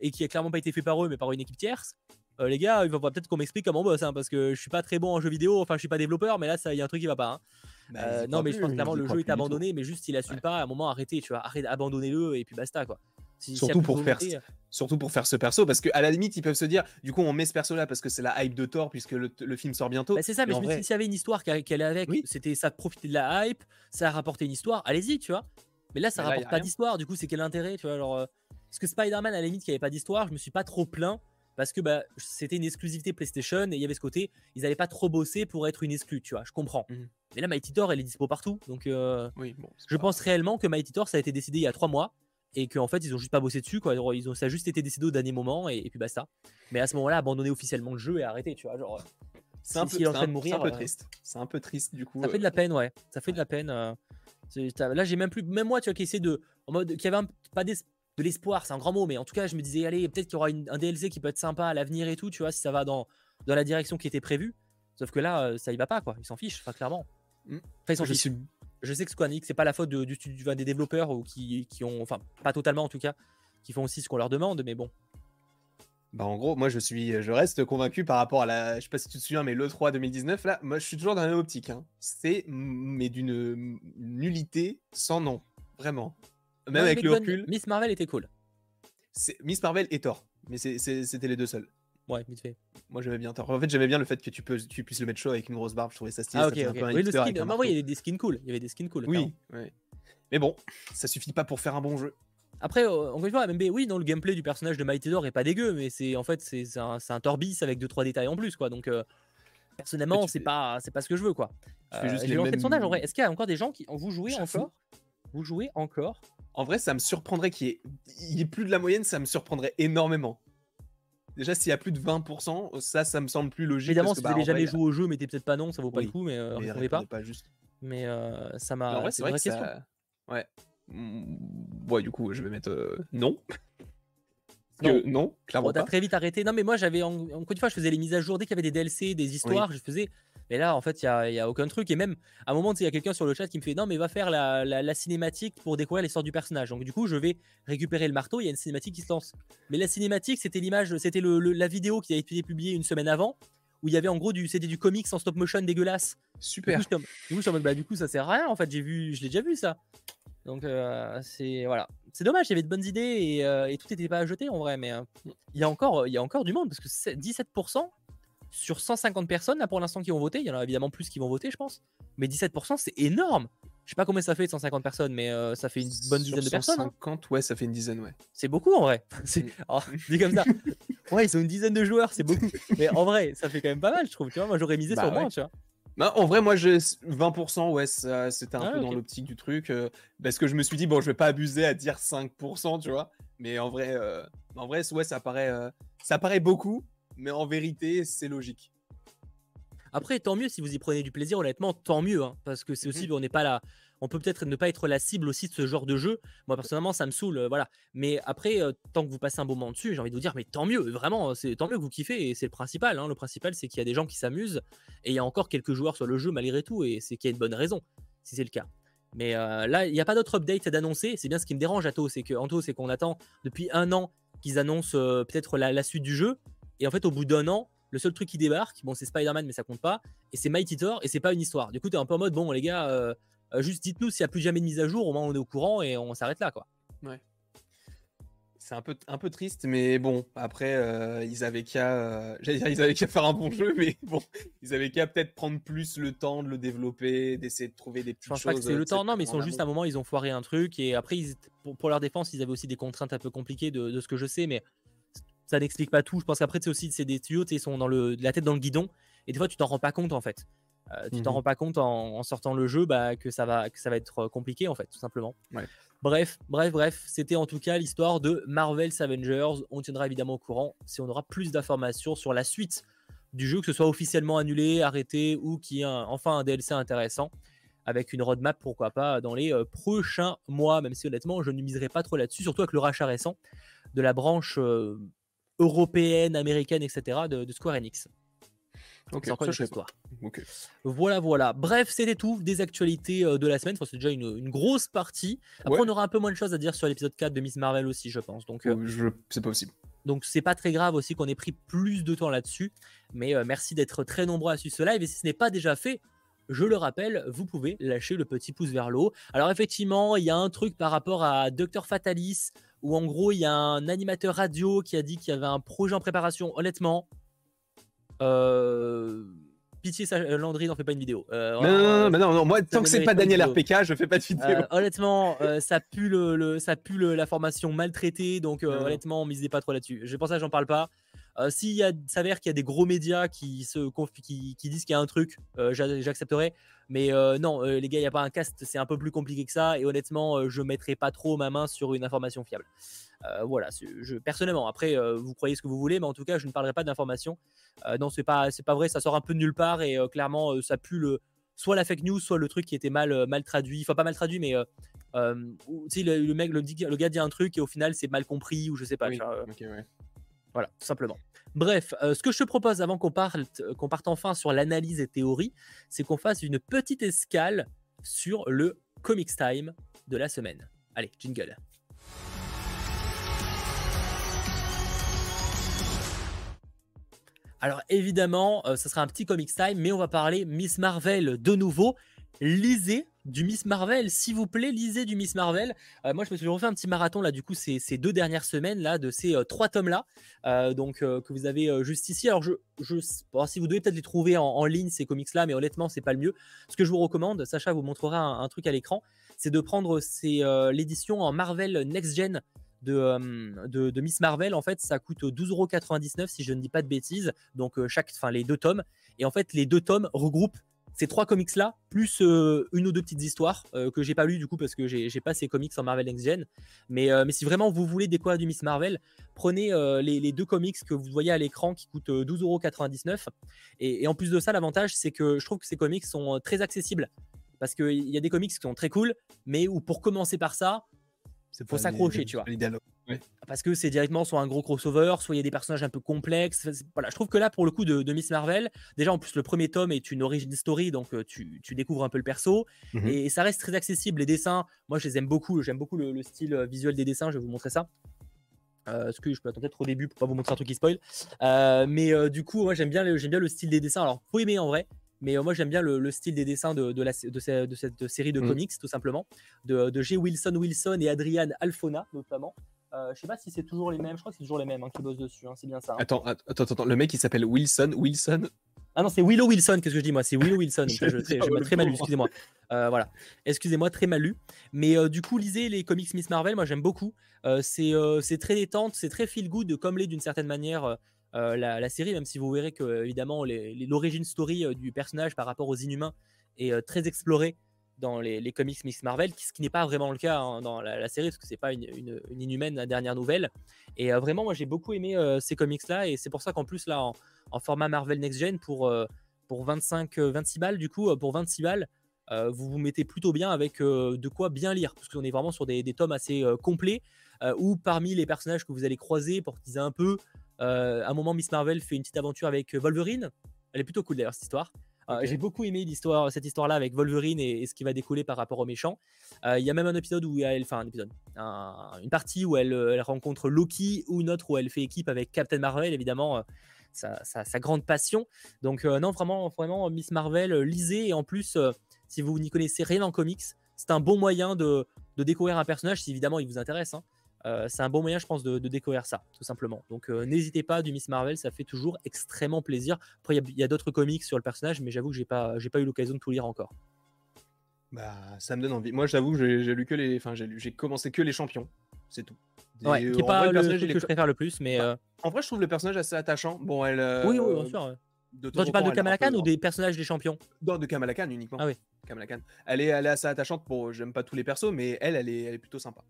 et qui a clairement pas été fait par eux, mais par une équipe tierce, euh, les gars, il va peut-être qu'on m'explique comment on bosse, hein, parce que je suis pas très bon en jeu vidéo, enfin je suis pas développeur, mais là il y a un truc qui va pas. Hein.
Bah,
Euh, non, mais je pense clairement le jeu est abandonné, mais juste s'il assume
Ouais.
pas, à un moment arrêtez, tu vois, arrêtez, abandonnez-le et puis basta quoi. Si-
Surtout pour faire Surtout pour faire ce perso, parce qu'à la limite, ils peuvent se dire, du coup, on met ce perso-là parce que c'est la hype de Thor, puisque le, le film sort bientôt.
Bah, c'est ça, mais
en
je me
vrai-
dis s'il y avait une histoire qui allait avec,
Oui.
c'était ça profitait de la hype, ça a rapporté une histoire, allez-y, tu vois. Mais là, ça
Mais là,
rapporte pas d'histoire, du coup, c'est quel intérêt, tu vois. Alors, euh, parce que Spider-Man, à la limite, qui avait pas d'histoire, je me suis pas trop plaint parce que bah, c'était une exclusivité PlayStation et il y avait ce côté, ils avaient pas trop bossé pour être une exclue, tu vois. Je comprends.
Mhm.
Mais là, Mighty Thor, elle est dispo partout, donc euh,
Oui, bon, c'est
je
pas-
pense réellement que Mighty Thor, ça a été décidé il y a trois mois et qu'en fait, ils ont juste pas bossé dessus, quoi. Ils ont, ça a juste été décidé au dernier moment et, et puis basta. Mais à ce moment-là, abandonner officiellement le jeu et arrêter, tu vois. Genre,
C'est un, peu,
est en train de
c'est
mourir,
un peu
euh,
triste. C'est un peu triste, du coup.
Ça fait de
euh,
la peine, ouais. Ça fait de la peine. euh, Là, j'ai même plus. Même moi, tu vois, qui essaie de. En mode. Qui avait un- pas d'es- de l'espoir, c'est un grand mot, mais en tout cas, je me disais, allez, peut-être qu'il y aura une- un DLC qui peut être sympa à l'avenir et tout, tu vois, si ça va dans, dans la direction qui était prévue. Sauf que là, ça y va pas, quoi. Ils s'en fichent, enfin, clairement.
Mm.
Enfin, ils s'en
je
fichent.
suis
Je sais que Square Enix, c'est pas la faute de- du studio enfin, des développeurs ou qui, qui ont. Enfin, pas totalement en tout cas, qui font aussi ce qu'on leur demande, mais bon.
Bah en gros, moi je suis, je reste convaincu par rapport à la, je sais pas si tu te souviens, mais l'E3 2019 là, moi je suis toujours dans la même optique. Hein. C'est mais d'une nullité sans nom, vraiment. Même
Non,
avec le recul,
Miss Marvel était cool.
Miss Marvel et Thor, mais c'était les deux seuls.
Ouais, vite fait.
Moi j'aimais bien. En fait j'aimais bien le fait que tu peux, tu puisses le mettre chaud avec une grosse barbe. Je trouvais ça stylé.
Ah,
ça
ok,
un peu
Oui, le skin. bah, oui, il y avait des skins cool. Il y avait des skins cool.
Oui, ouais. Mais bon, ça suffit pas pour faire un bon jeu.
Après, euh, encore une fois, oui, non, le gameplay du personnage de Mighty Thor est pas dégueu, mais c'est en fait c'est un, un Torbis avec deux trois détails en plus, quoi. Donc euh, personnellement, c'est
fais-
pas c'est pas ce que je veux, quoi.
tu fais juste
j'ai
les
lancé le
mêmes-
sondage en vrai. Est-ce qu'il y a encore des gens qui vous jouez encore? Vous jouez encore?
En vrai, ça me surprendrait qu'il y, ait... y ait plus de la moyenne, ça me surprendrait énormément. Déjà, s'il y a plus de 20%, ça, ça me semble plus logique.
Évidemment, si
que,
vous
bah,
avez
en
jamais
vrai,
joué au jeu, mettez peut-être pas non, ça vaut pas
Oui,
le coup, mais euh,
mais
répondez pas.
juste.
Mais euh, ça m'a.
vrai,
C'est
vrai
vraie
que
question.
ça... Ouais. Mm, Ouais, du coup, je vais mettre euh, non.
Non.
Que non, clairement
t'as
pas.
très vite arrêté. Non, mais moi, j'avais en- encore une fois, je faisais les mises à jour dès qu'il y avait des DLC, des histoires, je faisais. Mais là, en fait, il y a, y a aucun truc. Et même à un moment, il y a quelqu'un sur le chat qui me fait non, mais va faire la, la- la cinématique pour découvrir l'histoire du personnage. Donc du coup, je vais récupérer le marteau. Il y a une cinématique qui se lance. Mais la cinématique, c'était l'image, c'était le, le- la vidéo qui a été publiée une semaine avant, où il y avait en gros du, c'était du comics en stop motion dégueulasse. Du
Super.
coup, du coup, je suis en mode, bah, du coup, ça sert à rien. En fait, j'ai vu, je l'ai déjà vu ça. Donc, euh, c'est voilà. C'est dommage, il y avait de bonnes idées et, euh, et tout n'était pas à jeter en vrai. Mais euh, il y a encore, il y a encore du monde parce que c'est 17% sur 150 personnes là pour l'instant qui ont voté. Il y en a évidemment plus qui vont voter, je pense. Mais 17%, c'est énorme. Je sais pas combien ça fait de 150 personnes, mais ça fait une bonne
Sur
dizaine de personnes. hein.
150, ouais, ça fait une dizaine, ouais.
C'est beaucoup en vrai. [LAUGHS] C'est
Mm.
oh, dit comme ça. [LAUGHS] Ouais, ils ont une dizaine de joueurs, c'est beaucoup. [LAUGHS] Mais en vrai, ça fait quand même pas mal, je trouve. Tu vois, moi j'aurais misé
Bah
sur
ouais.
moins, tu vois.
En vrai, moi, je... 20%, ouais, c'était un
Ah,
peu dans l'optique du truc. euh, parce que je me suis dit, bon, je vais pas abuser à dire 5%, tu vois. Mais en vrai, euh, en vrai ouais, ça paraît, euh, ça paraît beaucoup. Mais en vérité, c'est logique.
Après, tant mieux si vous y prenez du plaisir, honnêtement, tant mieux. hein, parce que c'est aussi,
Mhm.
on n'est pas là. On peut peut-être ne pas être la cible aussi de ce genre de jeu. Moi, personnellement, ça me saoule. euh, voilà. Mais après, euh, tant que vous passez un bon moment dessus, j'ai envie de vous dire, mais tant mieux, vraiment, c'est tant mieux que vous kiffez. Et c'est le principal. hein, Le principal, c'est qu'il y a des gens qui s'amusent. Et il y a encore quelques joueurs sur le jeu, malgré tout. Et c'est qu'il y a une bonne raison, si c'est le cas. Mais euh, là, il n'y a pas d'autre update d'annoncer. C'est bien ce qui me dérange, Ato. C'est que, Anto, c'est qu'on attend depuis un an qu'ils annoncent euh, peut-être la, suite du jeu. Et en fait, au bout d'un an, le seul truc qui débarque, bon, c'est Spider-Man, mais ça compte pas. Et c'est Mighty Thor, et c'est pas une histoire. Du coup, t'es un peu en mode, bon, les gars, euh, euh, juste dites-nous s'il n'y a plus jamais de mise à jour, au moins on est au courant et on s'arrête là, quoi.
C'est un peu, un peu triste, mais bon, après, euh, ils avaient qu'à. euh, J'allais dire, ils avaient qu'à faire un bon jeu, mais bon, ils avaient qu'à peut-être prendre plus le temps de le développer, d'essayer de trouver des
Je
petites
pense
choses.
pas que c'est
euh,
le temps, non, mais ils sont juste à un moment, ils ont foiré un truc, et après, ils pour, pour leur défense, ils avaient aussi des contraintes un peu compliquées de, de ce que je sais, mais ça n'explique pas tout. Je pense qu'après, c'est aussi c'est des tuyaux, ils sont dans le, la tête dans le guidon, et des fois, tu t'en rends pas compte, en fait. Euh, tu t'en
Mhm.
rends pas compte en, en sortant le jeu bah, que, ça va, que ça va être euh, compliqué, en fait, tout simplement.
Ouais.
Bref, bref, bref, c'était en tout cas l'histoire de Marvel's Avengers. On tiendra évidemment au courant si on aura plus d'informations sur la suite du jeu, que ce soit officiellement annulé, arrêté ou qu'il y ait un- enfin un DLC intéressant avec une roadmap, pourquoi pas, dans les euh, prochains mois, même si honnêtement, je ne miserai pas trop là-dessus, surtout avec le rachat récent de la branche euh, européenne, américaine, etc. de, de Square Enix.
Ok,
C'est encore une histoire. Voilà, voilà. Bref, c'était tout des actualités euh, de la semaine. Enfin, c'est déjà une, une grosse partie. Après,
Ouais.
on aura un peu moins de choses à dire sur l'épisode 4 de Miss Marvel aussi, je pense. Donc, euh,
Euh, je... C'est pas possible.
Donc c'est pas très grave aussi qu'on ait pris plus de temps là-dessus. Mais euh, merci d'être très nombreux à suivre ce live. Et si ce n'est pas déjà fait, je le rappelle, vous pouvez lâcher le petit pouce vers le haut. Alors effectivement, il y a un truc par rapport à Dr Fatalis, où en gros, il y a un animateur radio qui a dit qu'il y avait un projet en préparation. Honnêtement, euh, pitié, euh, Landry n'en fait pas une vidéo.
Euh, non, non, non, non, moi, tant que c'est pas Daniel RPK, je fais pas de vidéo. [LAUGHS]
Honnêtement, ça pue, le, ça pue la formation maltraitée, donc honnêtement, on misez pas trop là-dessus. Je pense que j'en parle pas. S'il s'avère qu'il y a des gros médias qui, se, qui, qui disent qu'il y a un truc, j'accepterai. Mais non, les gars, il n'y a pas un cast, c'est un peu plus compliqué que ça. Et honnêtement, je mettrai pas trop ma main sur une information fiable. Euh, voilà, je, personnellement, après, euh, vous croyez ce que vous voulez, mais en tout cas, je ne parlerai pas d'informations. Euh, non, c'est pas, c'est pas vrai, ça sort un peu de nulle part et clairement, ça pue le, soit la fake news, soit le truc qui était mal, mal traduit. Enfin, pas mal traduit, mais tu le, le, mec, le, le, gars dit un truc et au final, c'est mal compris ou je sais pas. Voilà, tout simplement. Bref, ce que je te propose avant qu'on parte, qu'on parte enfin sur l'analyse et théorie, c'est qu'on fasse une petite escale sur le Comics Time de la semaine. Allez, jingle. Alors évidemment, euh, ce sera un petit comics time, mais on va parler Miss Marvel de nouveau. Lisez du Miss Marvel, s'il vous plaît, lisez du Miss Marvel. Euh, moi, je me suis refait un petit marathon là, du coup, ces, ces deux dernières semaines là, de ces euh, trois tomes là, donc que vous avez juste ici. Alors, je, je si vous devez peut-être les trouver en, ligne ces comics là, mais honnêtement, c'est pas le mieux. Ce que je vous recommande, Sacha vous montrera un, truc à l'écran, c'est de prendre l'édition en Marvel Next Gen de, de, Miss Marvel, en fait, ça coûte 12,99€ si je ne dis pas de bêtises. Donc, chaque, enfin, les deux tomes. Et en fait, les deux tomes regroupent ces trois comics là, plus une ou deux petites histoires que j'ai pas lu du coup parce que j'ai pas ces comics en Marvel Next Gen. Mais, mais si vraiment vous voulez découvrir du Miss Marvel, prenez les, les, deux comics que vous voyez à l'écran qui coûtent 12,99€. Et, et en plus de ça, l'avantage c'est que je trouve que ces comics sont très accessibles parce qu'il y a des comics qui sont très cool, mais où pour commencer par ça, il faut s'accrocher, tu vois. Parce que c'est directement soit un gros crossover, soit il y a des personnages un peu complexes. Voilà, je trouve que là, pour le coup de, Miss Marvel, déjà en plus le premier tome est une origin story, donc euh, tu, découvres un peu le perso mhm. et, ça reste très accessible. Les dessins, moi je les aime beaucoup. J'aime beaucoup le, style euh, visuel des dessins. Je vais vous montrer ça. Euh, ce que je peux attendre peut-être au début pour pas vous montrer un truc qui spoil. mais du coup, moi j'aime bien, le, bien le style des dessins. Alors, faut aimer en vrai. Mais euh, moi, j'aime bien le, style des dessins de, de, la, de, cette série de mmh. comics, tout simplement, de, G. Wilson Wilson et Adrian Alfona, notamment. Euh, je sais pas si c'est toujours les mêmes, je crois que c'est toujours les mêmes hein, qui bossent dessus, hein, c'est bien ça. Hein.
Attends, attends, attends, le mec il s'appelle Wilson, Wilson?
Ah non, c'est Willow Wilson, qu'est-ce que je dis moi? C'est Willow Wilson, [LAUGHS] je, je, très mal lu, excusez-moi. Euh, voilà, excusez-moi, très mal lu. Mais euh, du coup, lisez les comics Miss Marvel, moi j'aime beaucoup. c'est très détente, c'est très feel good, comme l'est d'une certaine manière euh, la, série, même si vous verrez que évidemment l'origine story euh, du personnage par rapport aux Inhumains est euh, très explorée dans les, comics Miss Marvel, ce qui n'est pas vraiment le cas hein, dans la, série, parce que c'est pas une, inhumaine la dernière nouvelle. Et vraiment, moi j'ai beaucoup aimé ces comics-là, et c'est pour ça qu'en plus, là, en, format Marvel Next Gen, pour, pour 25, 26 balles, du coup, pour 26 balles, vous vous mettez plutôt bien avec de quoi bien lire, parce qu'on est vraiment sur des, tomes assez complets, où parmi les personnages que vous allez croiser, pour teaser un peu, euh, à un moment, Miss Marvel fait une petite aventure avec euh, Wolverine. Elle est plutôt cool d'ailleurs, cette histoire. Euh, j'ai beaucoup aimé l'histoire, cette histoire-là avec Wolverine et, ce qui va découler par rapport aux méchants. Il y a même un épisode où elle, enfin un épisode, une partie où elle, rencontre Loki ou une autre où elle fait équipe avec Captain Marvel, évidemment, sa, grande passion. Donc non, vraiment, vraiment Miss Marvel, lisez et en plus, si vous n'y connaissez rien en comics, c'est un bon moyen de, découvrir un personnage si évidemment il vous intéresse. Hein. Euh, c'est un bon moyen, je pense, de, découvrir ça, tout simplement. Donc, euh, n'hésitez pas, du Miss Marvel, ça fait toujours extrêmement plaisir. Après, il y a, d'autres comics sur le personnage, mais j'avoue que j'ai pas, j'ai pas eu l'occasion de tout lire encore.
Bah, ça me donne envie. Moi, j'avoue, j'ai, j'ai lu que les, enfin, j'ai j'ai commencé que les champions, c'est tout.
ouais, qui est pas le, que je préfère le plus, mais. Bah, euh,
en vrai, je trouve le personnage assez attachant. Bon, elle.
Oui, oui, bien sûr. Toi, tu parles de Kamala Khan ou des personnages des champions?
Non, de Kamala Khan uniquement.
Ah oui.
Kamala Khan. Elle est, elle est assez attachante. Bon, j'aime pas tous les persos, mais elle, elle est, elle est plutôt sympa.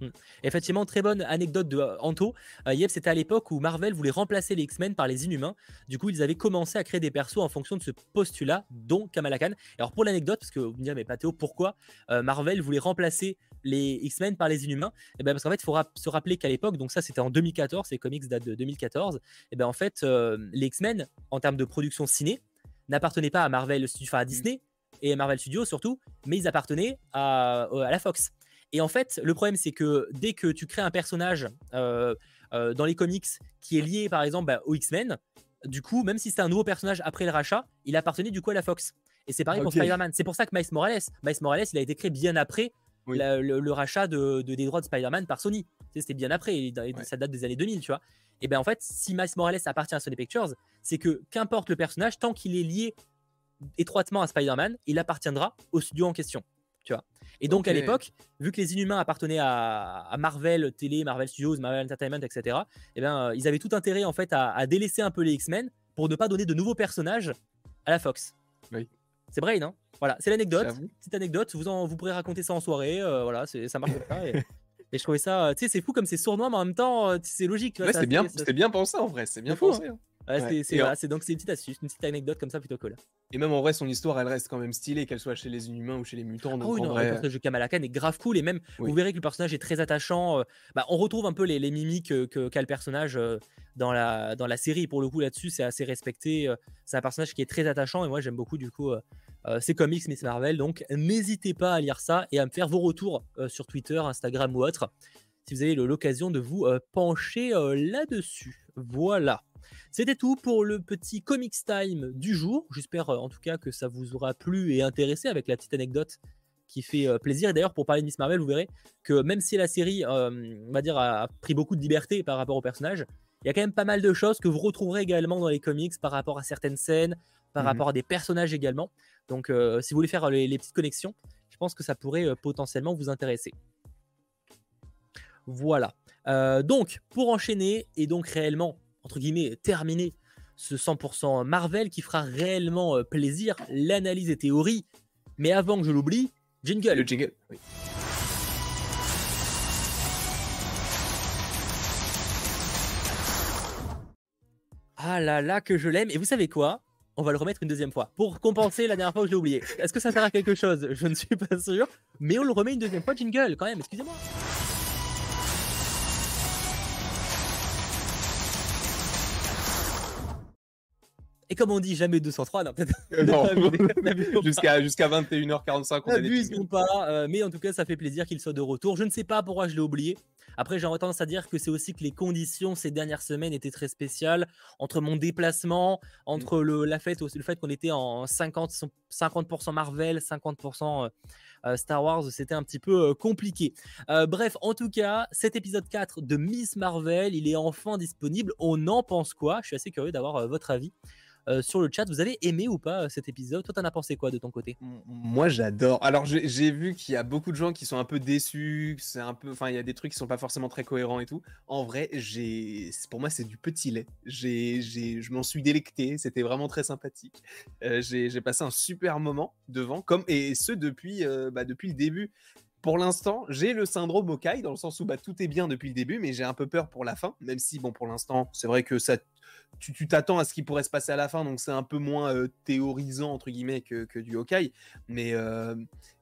Mm. Effectivement, très bonne anecdote de euh, Anto. Euh, Yep, c'était à l'époque où Marvel voulait remplacer les X-Men par les Inhumains. Du coup, ils avaient commencé à créer des persos en fonction de ce postulat, dont Kamala Khan. Alors, pour l'anecdote, parce que vous me direz, mais Pathéo, pourquoi euh, Marvel voulait remplacer les X-Men par les Inhumains? Et eh ben Parce qu'en fait, il faut se rappeler qu'à l'époque, donc ça c'était en 2014, ces comics datent de 2014, et ben en fait, les X-Men, en termes de production ciné, n'appartenaient pas à Marvel, enfin à Disney et à Marvel Studios surtout, mais ils appartenaient à, à la Fox. Et en fait, le problème, c'est que dès que tu crées un personnage, euh, dans les comics qui est lié par exemple bah, aux X-Men. Du coup, même si c'était un nouveau personnage après le rachat, il appartenait du coup à la Fox. Et c'est pareil pour Spider-Man. C'est pour ça que Miles Morales, Miles Morales, il a été créé bien après le, rachat de, des droits de Spider-Man par Sony. C'était bien après, ça date des années 2000, tu vois. Et bien en fait, si Miles Morales appartient à Sony Pictures, c'est que qu'importe le personnage, tant qu'il est lié étroitement à Spider-Man, il appartiendra au studio en question. Tu vois. Et donc à l'époque, vu que les Inhumains appartenaient à, Marvel Télé, Marvel Studios, Marvel Entertainment, etc., et ben, ils avaient tout intérêt en fait à, à délaisser un peu les X-Men pour ne pas donner de nouveaux personnages à la Fox.
Oui.
C'est Brain, hein Voilà, c'est l'anecdote. Petite anecdote, vous, en, vous pourrez raconter ça en soirée. Euh, voilà, ça marche comme ça. Et, [LAUGHS] je trouvais ça, tu sais, c'est fou comme c'est sournois, mais en même temps, euh, c'est logique.
Ouais, c'est bien, c'était bien pensé en vrai, c'est bien pensé. Hein.
C'est donc c'est une petite astuce, une petite anecdote comme ça plutôt cool.
Et même en vrai, son histoire, elle reste quand même stylée, qu'elle soit chez les inhumains ou chez les mutants.
Ah oui, non, le personnage de Kamala Khan est grave cool et même vous verrez que le personnage est très attachant. Euh, bah, on retrouve un peu les, mimiques que qu'a le personnage dans la dans la série. Pour le coup, là-dessus, c'est assez respecté. c'est un personnage qui est très attachant et moi j'aime beaucoup du coup euh, c'est comics Miss Marvel. Donc n'hésitez pas à lire ça et à me faire vos retours euh, sur Twitter, Instagram ou autre si vous avez l'occasion de vous euh, pencher là-dessus. Voilà. C'était tout pour le petit Comics Time du jour. J'espère en tout cas que ça vous aura plu et intéressé avec la petite anecdote qui fait plaisir. Et d'ailleurs, pour parler de Miss Marvel, vous verrez que même si la série, on va dire, a pris beaucoup de liberté par rapport au personnage, il y a quand même pas mal de choses que vous retrouverez également dans les comics par rapport à certaines scènes, par mmh rapport à des personnages également. Donc, euh, si vous voulez faire les, petites connexions, je pense que ça pourrait euh, potentiellement vous intéresser. Voilà. Euh, donc, pour enchaîner et donc réellement, entre guillemets, terminer ce 100% Marvel qui fera réellement plaisir, l'analyse et théorie. Mais avant que je l'oublie, jingle.
Le jingle, oui.
Ah là là, que je l'aime. Et vous savez quoi? On va le remettre une deuxième fois pour compenser la dernière fois que je l'ai oublié. Est-ce que ça sert à quelque chose? Je ne suis pas sûr, mais on le remet une deuxième fois. Jingle, quand même, excusez-moi. Et comme on dit, jamais 203, non, peut-être.
Euh, [LAUGHS] jusqu'à jusqu'à 21h45, on
N'abusons pas, euh, mais en tout cas, ça fait plaisir qu'il soit de retour. Je ne sais pas pourquoi je l'ai oublié. Après, j'aurais tendance à dire que c'est aussi que les conditions ces dernières semaines étaient très spéciales. Entre mon déplacement, entre le, la fête, le fait qu'on était en 50, 50% Marvel, 50% euh, Star Wars, c'était un petit peu compliqué. bref, en tout cas, cet épisode 4 de Miss Marvel, il est enfin disponible. On en pense quoi? Je suis assez curieux d'avoir votre avis. Euh, sur le chat. Vous avez aimé ou pas euh, cet épisode? Toi, t'en as pensé quoi de ton côté?
Moi, j'adore. Alors, j'ai vu qu'il y a beaucoup de gens qui sont un peu déçus. C'est un peu, enfin, il y a des trucs qui sont pas forcément très cohérents et tout. En vrai, j'ai, pour moi, c'est du petit lait. J'ai, je m'en suis délecté. C'était vraiment très sympathique. Euh, j'ai passé un super moment devant, comme et ce depuis, bah, depuis le début pour l'instant, j'ai le syndrome Okai, dans le sens où bah, tout est bien depuis le début, mais j'ai un peu peur pour la fin, même si, bon, pour l'instant, c'est vrai que ça, tu t'attends à ce qui pourrait se passer à la fin, donc c'est un peu moins théorisant, entre guillemets, que, que du Okai. Mais,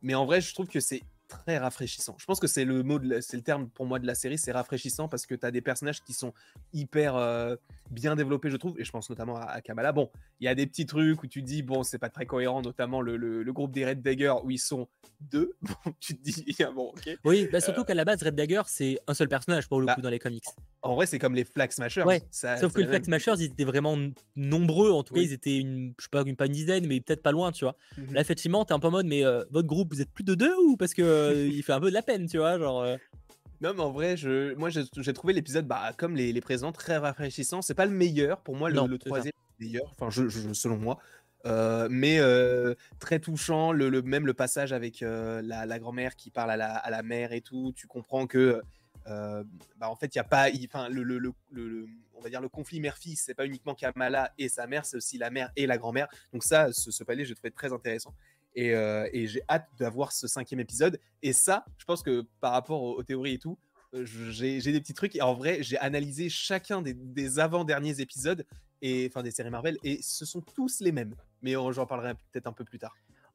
mais en vrai, je trouve que c'est très rafraîchissant. Je pense que c'est le mot, c'est le terme pour moi de la série, c'est rafraîchissant parce que tu as des personnages qui sont hyper euh, bien développés, je trouve, et je pense notamment à, Kamala. Bon, il y a des petits trucs où tu te dis, bon, c'est pas très cohérent, notamment le, le, groupe des Red Dagger où ils sont deux. [LAUGHS] tu te dis, [LAUGHS] bon, ok.
Oui, bah, surtout qu'à la base, Red Dagger, c'est un seul personnage pour le bah, coup dans les comics.
En vrai, c'est comme les Flag Smashers.
Ouais, sauf que les Flag Smashers, ils étaient vraiment nombreux. En tout cas, ils étaient une, je sais pas, une, pas une dizaine, mais peut-être pas loin, tu vois. Mhm. Là, effectivement, t'es un peu en mode, mais euh, votre groupe, vous êtes plus de deux ou parce que euh, il fait un peu de la peine, tu vois, genre. Euh.
Non, mais en vrai, je, moi, j'ai trouvé l'épisode, bah, comme les, les présents, très rafraîchissant. C'est pas le meilleur pour moi, le, troisième, meilleur, enfin, je, selon moi. mais très touchant, le, même le passage avec la, grand-mère qui parle à la, à la, mère et tout, tu comprends que bah en fait, il y a pas, enfin, le, on va dire le conflit mère-fils, c'est pas uniquement Kamala et sa mère, c'est aussi la mère et la grand-mère. Donc ça, ce, ce palais, j'ai trouvé très intéressant. Et, euh, et j'ai hâte d'avoir ce cinquième épisode. Et ça, je pense que par rapport aux, théories et tout, euh, j'ai des petits trucs. Et en vrai, j'ai analysé chacun des, avant-derniers épisodes, enfin des séries Marvel, et ce sont tous les mêmes. Mais j'en parlerai peut-être un peu plus tard.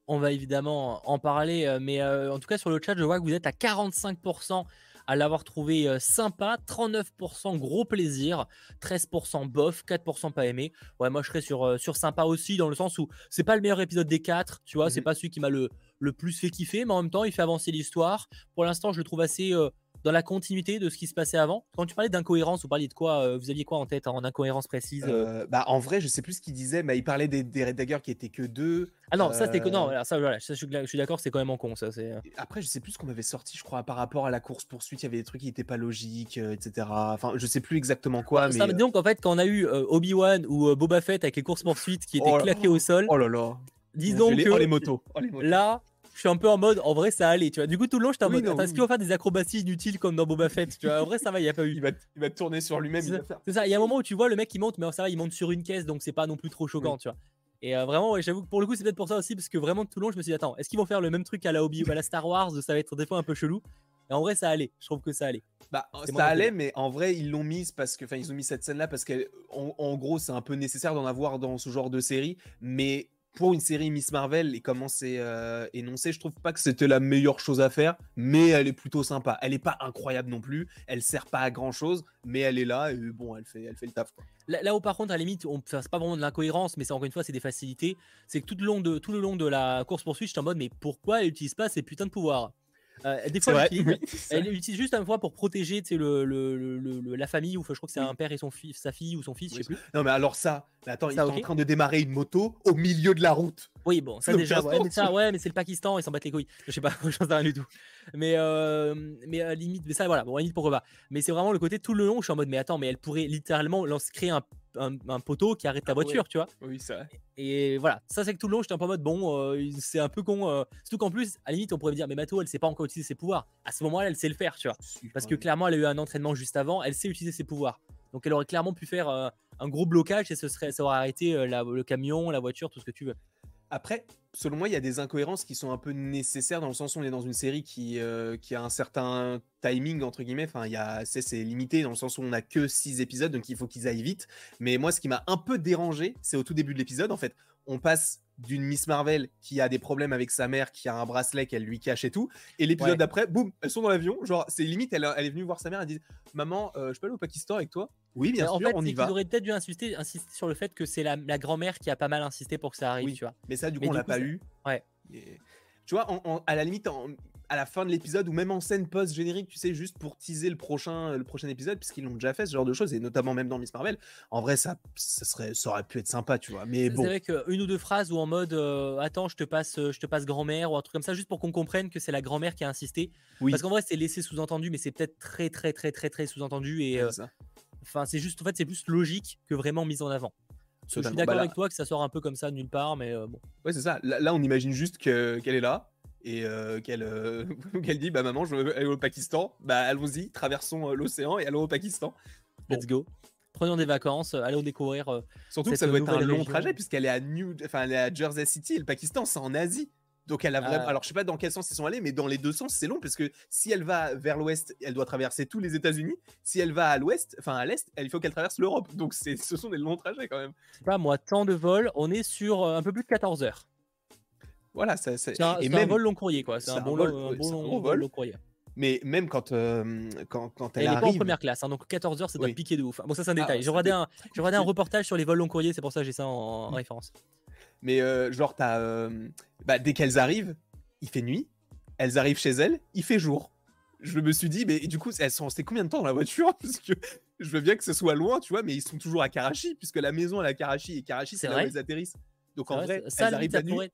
On va évidemment en parler, mais en tout cas sur le chat, je vois que vous êtes à 45% à l'avoir trouvé euh, sympa. 39% gros plaisir, 13% bof, 4% pas aimé. Ouais, moi je serais sur, euh, sur sympa aussi, dans le sens où c'est pas le meilleur épisode des 4, tu vois, c'est mmh pas celui qui m'a le, le plus fait kiffer, mais en même temps, il fait avancer l'histoire. Pour l'instant, je le trouve assez. Euh, dans la continuité de ce qui se passait avant? Quand tu parlais d'incohérence, vous parliez de quoi euh, Vous aviez quoi en tête en incohérence précise? Euh
bah, en vrai, je sais plus ce qu'il disait, mais il parlait des, des Red Dagger qui étaient que deux.
Ah non, ça c'était que non,
euh,
ça, voilà, ça, je suis, je suis d'accord, c'est quand même en con ça. C'est...
Après, je sais plus ce qu'on avait sorti, je crois, par rapport à la course poursuite. Il y avait des trucs qui étaient pas logiques, etc. Enfin, je sais plus exactement quoi.
Ça, donc en fait, quand on a eu Obi-Wan ou Boba Fett avec les courses poursuites qui étaient
Oh
claquées au sol,
Oh là là.
disons que
oh, les motos. Oh, les motos.
là, je suis un peu en mode, en vrai, ça allait, tu vois. Du coup, tout le long, j'étais en
Oui,
mode, est-ce qu'il va faire des acrobaties inutiles comme dans Boba Fett Tu vois, en vrai, ça va, il y a pas eu.
il va, il va tourner sur lui-même.
C'est
il
ça. il y a un moment où tu vois le mec qui monte, mais ça va, il monte sur une caisse, donc c'est pas non plus trop choquant, tu vois. Et euh, vraiment, ouais, j'avoue que pour le coup, c'est peut-être pour ça aussi, parce que vraiment, tout le long, je me suis dit, attends, est-ce qu'ils vont faire le même truc à la Obi ou à la Star Wars? Ça va être des fois un peu chelou. Et en vrai, ça allait. Je trouve que ça allait.
Bah, ça allait, mais en vrai, ils l'ont mise parce que, enfin, ils ont mis cette scène-là parce qu'en en gros, c'est un peu nécessaire d'en avoir dans ce genre de série. Mais pour une série Miss Marvel et comment c'est euh, énoncé, je trouve pas que c'était la meilleure chose à faire, mais elle est plutôt sympa. Elle est pas incroyable non plus, elle sert pas à grand chose, mais elle est là et bon, elle fait, elle fait le taf.
Là, où par contre, à la limite, on enfin, c'est pas vraiment de l'incohérence, mais c'est encore une fois, c'est des facilités. C'est que tout le long de tout le long de la course poursuite, j'étais en mode, mais pourquoi elle utilise pas ces putains de pouvoirs? Euh, Des fois, elle utilise, elle juste une fois pour protéger le, le- le- le- la famille, ou je crois que c'est
Oui.
un père et son fils, sa fille ou son fils, je sais plus.
Non, mais alors ça, mais attends, il
Ça,
est
ok.
en train de démarrer une moto au milieu de la route.
Oui, bon, ça déjà, ouais, mais
l'instant,
ça, ouais, mais c'est le Pakistan, ils s'en battent les couilles. Je sais pas, [LAUGHS] j'en sais rien du tout. Mais, euh, mais la limite, mais ça, voilà, bon, limite, pourquoi pas. Mais c'est vraiment le côté tout le long, je suis en mode, mais attends, mais elle pourrait littéralement lancer, créer un, un- un poteau qui arrête ta
Ah
voiture, tu vois.
Oui, c'est vrai.
Et voilà, ça c'est que tout le long, j'étais un peu en mode bon, euh, c'est un peu con. euh, surtout qu'en plus, à la limite, on pourrait me dire, mais Mato, elle sait pas encore utiliser ses pouvoirs. À ce moment-là, elle sait le faire, tu vois. Parce que clairement, elle a eu un entraînement juste avant, elle sait utiliser ses pouvoirs. Donc elle aurait clairement pu faire euh, un gros blocage et ce serait, ça aurait arrêté la- le camion, la voiture, tout ce que tu veux.
Après, selon moi, il y a des incohérences qui sont un peu nécessaires dans le sens où on est dans une série qui, euh, qui a un certain timing, entre guillemets. Enfin, il y a, c'est, c'est limité dans le sens où on n'a que 6 épisodes, donc il faut qu'ils aillent vite. Mais moi, ce qui m'a un peu dérangé, c'est au tout début de l'épisode, en fait, on passe d'une Miss Marvel qui a des problèmes avec sa mère, qui a un bracelet qu'elle lui cache et tout. Et l'épisode
Ouais.
d'après, boum, elles sont dans l'avion. Genre, c'est limite, elle, elle est venue voir sa mère, elle dit Maman, euh, je peux aller au Pakistan avec toi Oui, bien
Mais
sûr,
en fait,
on y va.
auraient peut-être dû insister, insister sur le fait que c'est la, la grand-mère qui a pas mal insisté pour que ça arrive,
Oui.
tu vois.
Mais ça, du coup,
Mais
on l'a pas eu.
Ouais.
Et- tu vois, en- en- à la limite, en- à la fin de l'épisode ou même en scène post-générique, tu sais, juste pour teaser le prochain, le prochain épisode, puisqu'ils l'ont déjà fait, ce genre de choses, et notamment même dans Miss Marvel, en vrai, ça, ça, serait, ça aurait pu être sympa, tu vois. Mais
C'est
bon,
vrai qu'une ou deux phrases ou en mode euh, attends, je te passe, euh, je te passe grand-mère ou un truc comme ça, juste pour qu'on comprenne que c'est la grand-mère qui a insisté.
oui.
Parce qu'en vrai, c'est laissé sous-entendu, mais c'est peut-être très, très, très, très, très sous-entendu. Et
ouais,
euh. Enfin, c'est juste, en fait, c'est plus logique que vraiment mis en avant. Je suis d'accord
Bah
avec toi que ça sort un peu comme ça nulle part, mais euh, bon.
Ouais, c'est ça. Là, là, on imagine juste que- qu'elle est là. Et euh, qu'elle euh, [LAUGHS] qu'elle dit bah maman je veux aller au Pakistan bah allons-y traversons euh, l'océan et allons au Pakistan Bon.
Let's go. Prenons des vacances, allons découvrir.
surtout que ça doit être un long
région.
trajet puisqu'elle est à New enfin elle est à Jersey City et le Pakistan c'est en Asie donc elle a vraiment
Ah.
alors je sais pas dans quel sens ils sont allés mais dans les deux sens c'est long parce que si elle va vers l'ouest elle doit traverser tous les États-Unis si elle va à l'ouest enfin à l'est il faut qu'elle traverse l'Europe donc c'est ce sont des longs trajets quand même
je sais pas moi, temps de vol, on est sur euh, un peu plus de 14 heures.
voilà ça, ça-
C'est un,
et
c'est un
même
vol long courrier, quoi. C'est
c'est
un bon,
vol,
long- bon
un
long- vol long courrier.
mais même quand euh, quand, quand elle,
Elle n'est pas en
arrive
première classe, hein, donc 14 heures, ça doit
Oui.
piquer de ouf. Bon, ça, c'est un
Ah,
détail. J'ai regardé, un, j'ai regardé un
compliqué.
reportage sur les vols long courriers, c'est pour ça que j'ai ça en, en référence.
Mais euh, genre, t'as, euh, bah, dès qu'elles arrivent, il fait nuit. Elles arrivent chez elles, il fait jour. Je me suis dit, mais du coup, elles sont restées combien de temps dans la voiture? [LAUGHS] Parce que je veux bien que ce soit loin, tu vois, mais ils sont toujours à Karachi, puisque la maison est à Karachi et Karachi,
C'est
là où elles atterrissent. Donc en
vrai, ça,
elles arrivent la nuit.
pourrait-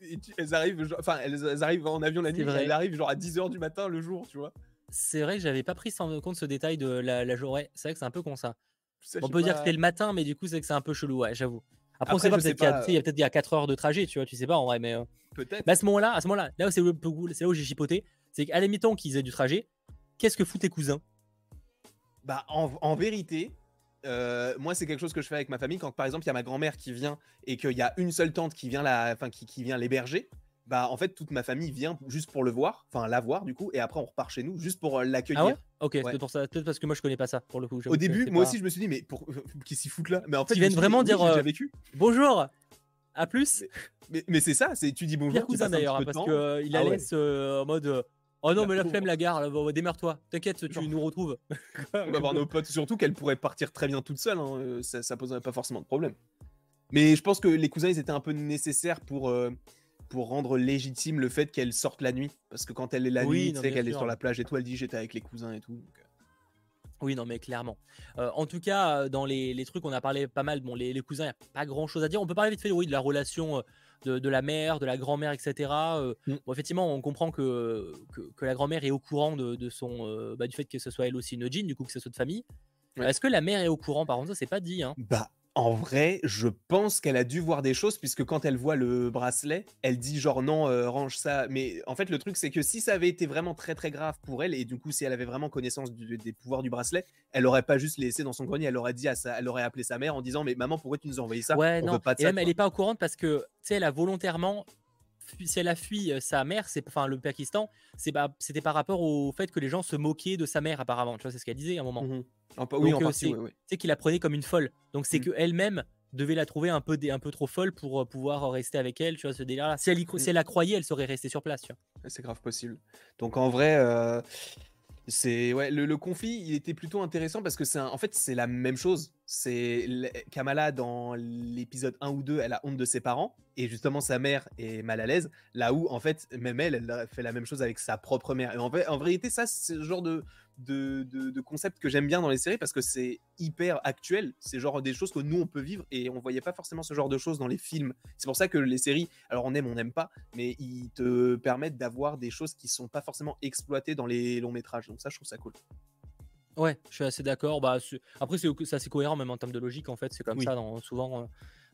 et tu- elles arrivent, genre- enfin, elles, elles arrivent en avion la nuit,
vrai.
elles arrivent genre à 10h du matin le jour, tu vois.
C'est vrai que j'avais pas pris en compte ce détail de la, la journée. C'est vrai que c'est un peu con ça.
Ça,
On peut dire que c'était le matin, mais du coup, c'est que c'est un peu chelou, ouais, j'avoue. Après, on
Après,
sait pas, peut-être qu'il y a- a peut-être il y a 4 heures de trajet, tu vois, tu sais pas en vrai, mais. euh,
Peut-être.
mais à ce moment-là, à ce moment-là, là où c'est là où j'ai chipoté, c'est qu'à la mi-temps qu'ils aient du trajet, qu'est-ce que foutent tes cousins?
Bah, en, en vérité, euh, moi, c'est quelque chose que je fais avec ma famille. Quand, par exemple, il y a ma grand-mère qui vient et qu'il y a une seule tante qui vient, la, enfin, qui, qui vient l'héberger, bah, en fait, toute ma famille vient juste pour le voir, enfin, la voir, du coup, et après, on repart chez nous juste pour euh, l'accueillir.
Ah ouais? Ok,
Ouais.
c'est pour ça, peut-être parce que moi je connais pas ça pour le coup.
Au
que
début, moi
pas-
aussi, je me suis dit, mais pour... [LAUGHS] qu'est-ce qu'ils foutent là? Mais en fait,
Ils viennent
dit,
vraiment
oui,
dire,
déjà
euh,
vécu.
Bonjour À plus
Mais, mais c'est ça, c'est tu dis bonjour,
cousin d'ailleurs, hein, parce
temps.
qu'il la
Ah ouais.
laisse euh, en mode euh, Oh non,
La
mais la flemme, la gare, là, va- démerde-toi, t'inquiète, tu
Genre.
nous retrouves. [LAUGHS]
On va voir nos potes, surtout qu'elle pourrait partir très bien toute seule, hein, euh, ça, ça poserait pas forcément de problème. Mais je pense que les cousins, ils étaient un peu nécessaires pour, euh, pour rendre légitime le fait qu'elle sorte la nuit. Parce que quand elle est la
Oui,
nuit, tu sais qu'elle est sur la plage et tout, elle dit j'étais avec les cousins et tout. donc, euh.
Oui, non, mais clairement. Euh, en tout cas, euh, dans les, les trucs, on a parlé pas mal. Bon, les, les cousins, il n'y a pas grand chose à dire. On peut parler vite fait, oui, de la relation de, de la mère, de la grand-mère, etc. Euh,
Mm.
bon, effectivement, on comprend que, que, que la grand-mère est au courant de, de son, euh, bah, du fait que ce soit elle aussi une jean, du coup, que ce soit de famille.
Ouais.
Est-ce que la mère est au courant? Par contre, ça, c'est pas dit. Hein.
Bah, en vrai, je pense qu'elle a dû voir des choses, puisque quand elle voit le bracelet, elle dit genre non, euh, range ça. Mais en fait, le truc, c'est que si ça avait été vraiment très très grave pour elle, et du coup, si elle avait vraiment connaissance du- des pouvoirs du bracelet, elle aurait pas juste laissé dans son grenier, elle aurait dit à sa, elle aurait appelé sa mère en disant mais maman, pourquoi tu nous as envoyé ça?
Ouais,
On
non.
veut pas de
Et
ça.
même, elle est pas au courant parce que, tu sais, elle a volontairement. Si elle a fui euh, sa mère, c'est enfin le Pakistan, c'est c'était par rapport au fait que les gens se moquaient de sa mère apparemment. Tu vois, c'est ce qu'elle disait à un moment.
En pa- oui,
Donc,
en
euh,
partie,
c'est- qu'il la prenait comme une folle. Donc c'est
Mm.
que elle-même devait la trouver un peu, un peu trop folle pour euh, pouvoir rester avec elle, tu vois, ce délire-là. Si elle, y cro-
Mm.
si elle la croyait, elle serait restée sur place, tu vois.
C'est grave possible. Donc en vrai, euh, c'est ouais, le, le conflit, il était plutôt intéressant parce que c'est en fait c'est la même chose. C'est Kamala dans l'épisode 1 ou 2, elle a honte de ses parents et justement sa mère est mal à l'aise. Là où en fait même elle, elle fait la même chose avec sa propre mère. En, en vérité, ça c'est le genre de de, de- de concept que j'aime bien dans les séries parce que c'est hyper actuel. C'est genre des choses que nous on peut vivre et on voyait pas forcément ce genre de choses dans les films. C'est pour ça que les séries, alors on aime, on n'aime pas, mais ils te permettent d'avoir des choses qui sont pas forcément exploitées dans les longs métrages. Donc ça, je trouve ça cool.
Ouais, je suis assez d'accord. Bah, après, c'est c'est assez cohérent même en termes de logique, en fait. C'est comme
Oui.
ça, dans, souvent, euh,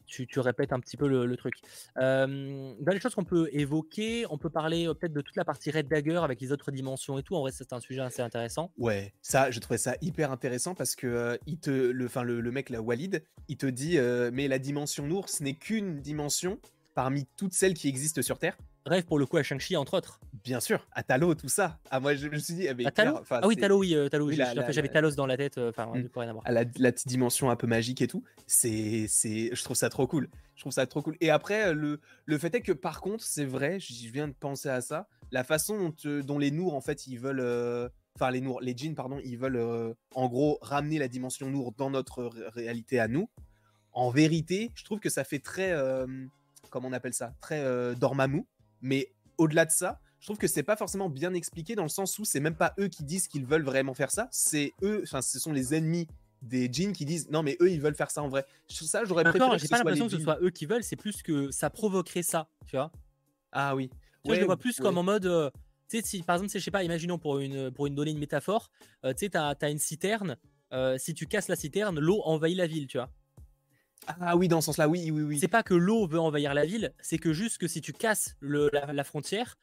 tu, tu répètes un petit peu le, le truc. Euh, dans les choses qu'on peut évoquer, on peut parler euh, peut-être de toute la partie Red Dagger avec les autres dimensions et tout. En vrai, c'est un sujet assez intéressant.
Ouais, ça, je trouvais ça hyper intéressant parce que euh, il te, le, fin, le, le mec, là, Walid, il te dit, euh, mais la dimension Nour, ce n'est qu'une dimension parmi toutes celles qui existent sur Terre.
Rêve pour le coup à Shang-Chi, entre autres.
Bien sûr, à Talo, tout ça. Ah, moi, je, je me suis dit, eh, mais
À Talos
clair, enfin,
Ah oui, Talo, oui, euh, Talo,
oui,
j'avais Talos dans la tête. euh, Enfin,
Mm.
voir.
à la, la petite dimension un peu magique et tout. C'est, c'est, je trouve ça trop cool. Je trouve ça trop cool. Et après, le, le fait est que par contre, c'est vrai, j'y viens de penser à ça, la façon dont, euh, dont les Nours, en fait, ils veulent, euh, enfin les Nours, les djinns, pardon, ils veulent euh, en gros ramener la dimension Nour dans notre ré- réalité à nous. En vérité, je trouve que ça fait très, euh, comment on appelle ça, très euh, Dormammu. Mais au-delà de ça, je trouve que c'est pas forcément bien expliqué dans le sens où c'est même pas eux qui disent qu'ils veulent vraiment faire ça, c'est eux, enfin ce sont les ennemis des djinns qui disent non mais eux ils veulent faire ça en vrai. Ça j'aurais préféré
j'ai pas l'impression que ce soit eux qui veulent, c'est plus que ça provoquerait ça, tu vois.
Ah oui.
Tu vois, je les vois plus
ouais.
comme en mode. euh, tu sais, si par exemple, je sais pas, imaginons pour une, pour une donner une métaphore, euh, tu sais, t'as as une citerne. euh, si tu casses la citerne, l'eau envahit la ville, tu vois.
Ah oui dans ce sens-là oui oui oui.
C'est pas que l'eau veut envahir la ville, c'est que juste que si tu casses le- la, la frontière,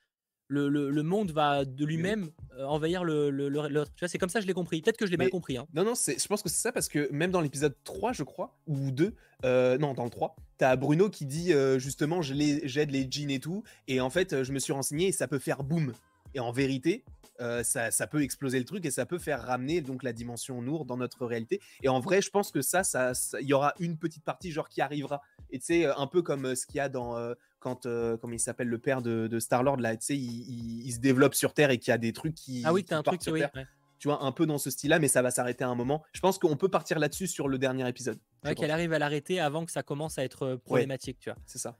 le, le- le monde va de lui-même euh, envahir le- le- le- l'autre. Tu vois, c'est comme ça que je l'ai compris. Peut-être que je l'ai mal compris. Hein.
Non, non, c'est- je pense que c'est ça parce que même dans l'épisode 3, je crois, ou 2, euh, non, dans le 3, t'as Bruno qui dit euh, justement j'aide les jeans et tout, et en fait, euh, je me suis renseigné et ça peut faire boum. Et en vérité, euh, ça, ça peut exploser le truc et ça peut faire ramener donc la dimension Nour dans notre réalité. Et en vrai, je pense que ça, ça, ça- il y aura une petite partie genre qui arrivera. Et tu sais, un peu comme euh, ce qu'il y a dans euh, quand, euh, comment il s'appelle le père de, de Star Lord là, tu sais, il, il- il se développe sur Terre et qu'il y a des trucs qui,
Ah oui, t'as un truc,
sur
oui.
Terre
ouais.
tu vois, un peu dans ce style-là, mais ça va s'arrêter à un moment. Je pense qu'on peut partir là-dessus sur le dernier épisode.
Ouais, qu'elle arrive à l'arrêter avant que ça commence à être euh, problématique, tu vois.
C'est ça.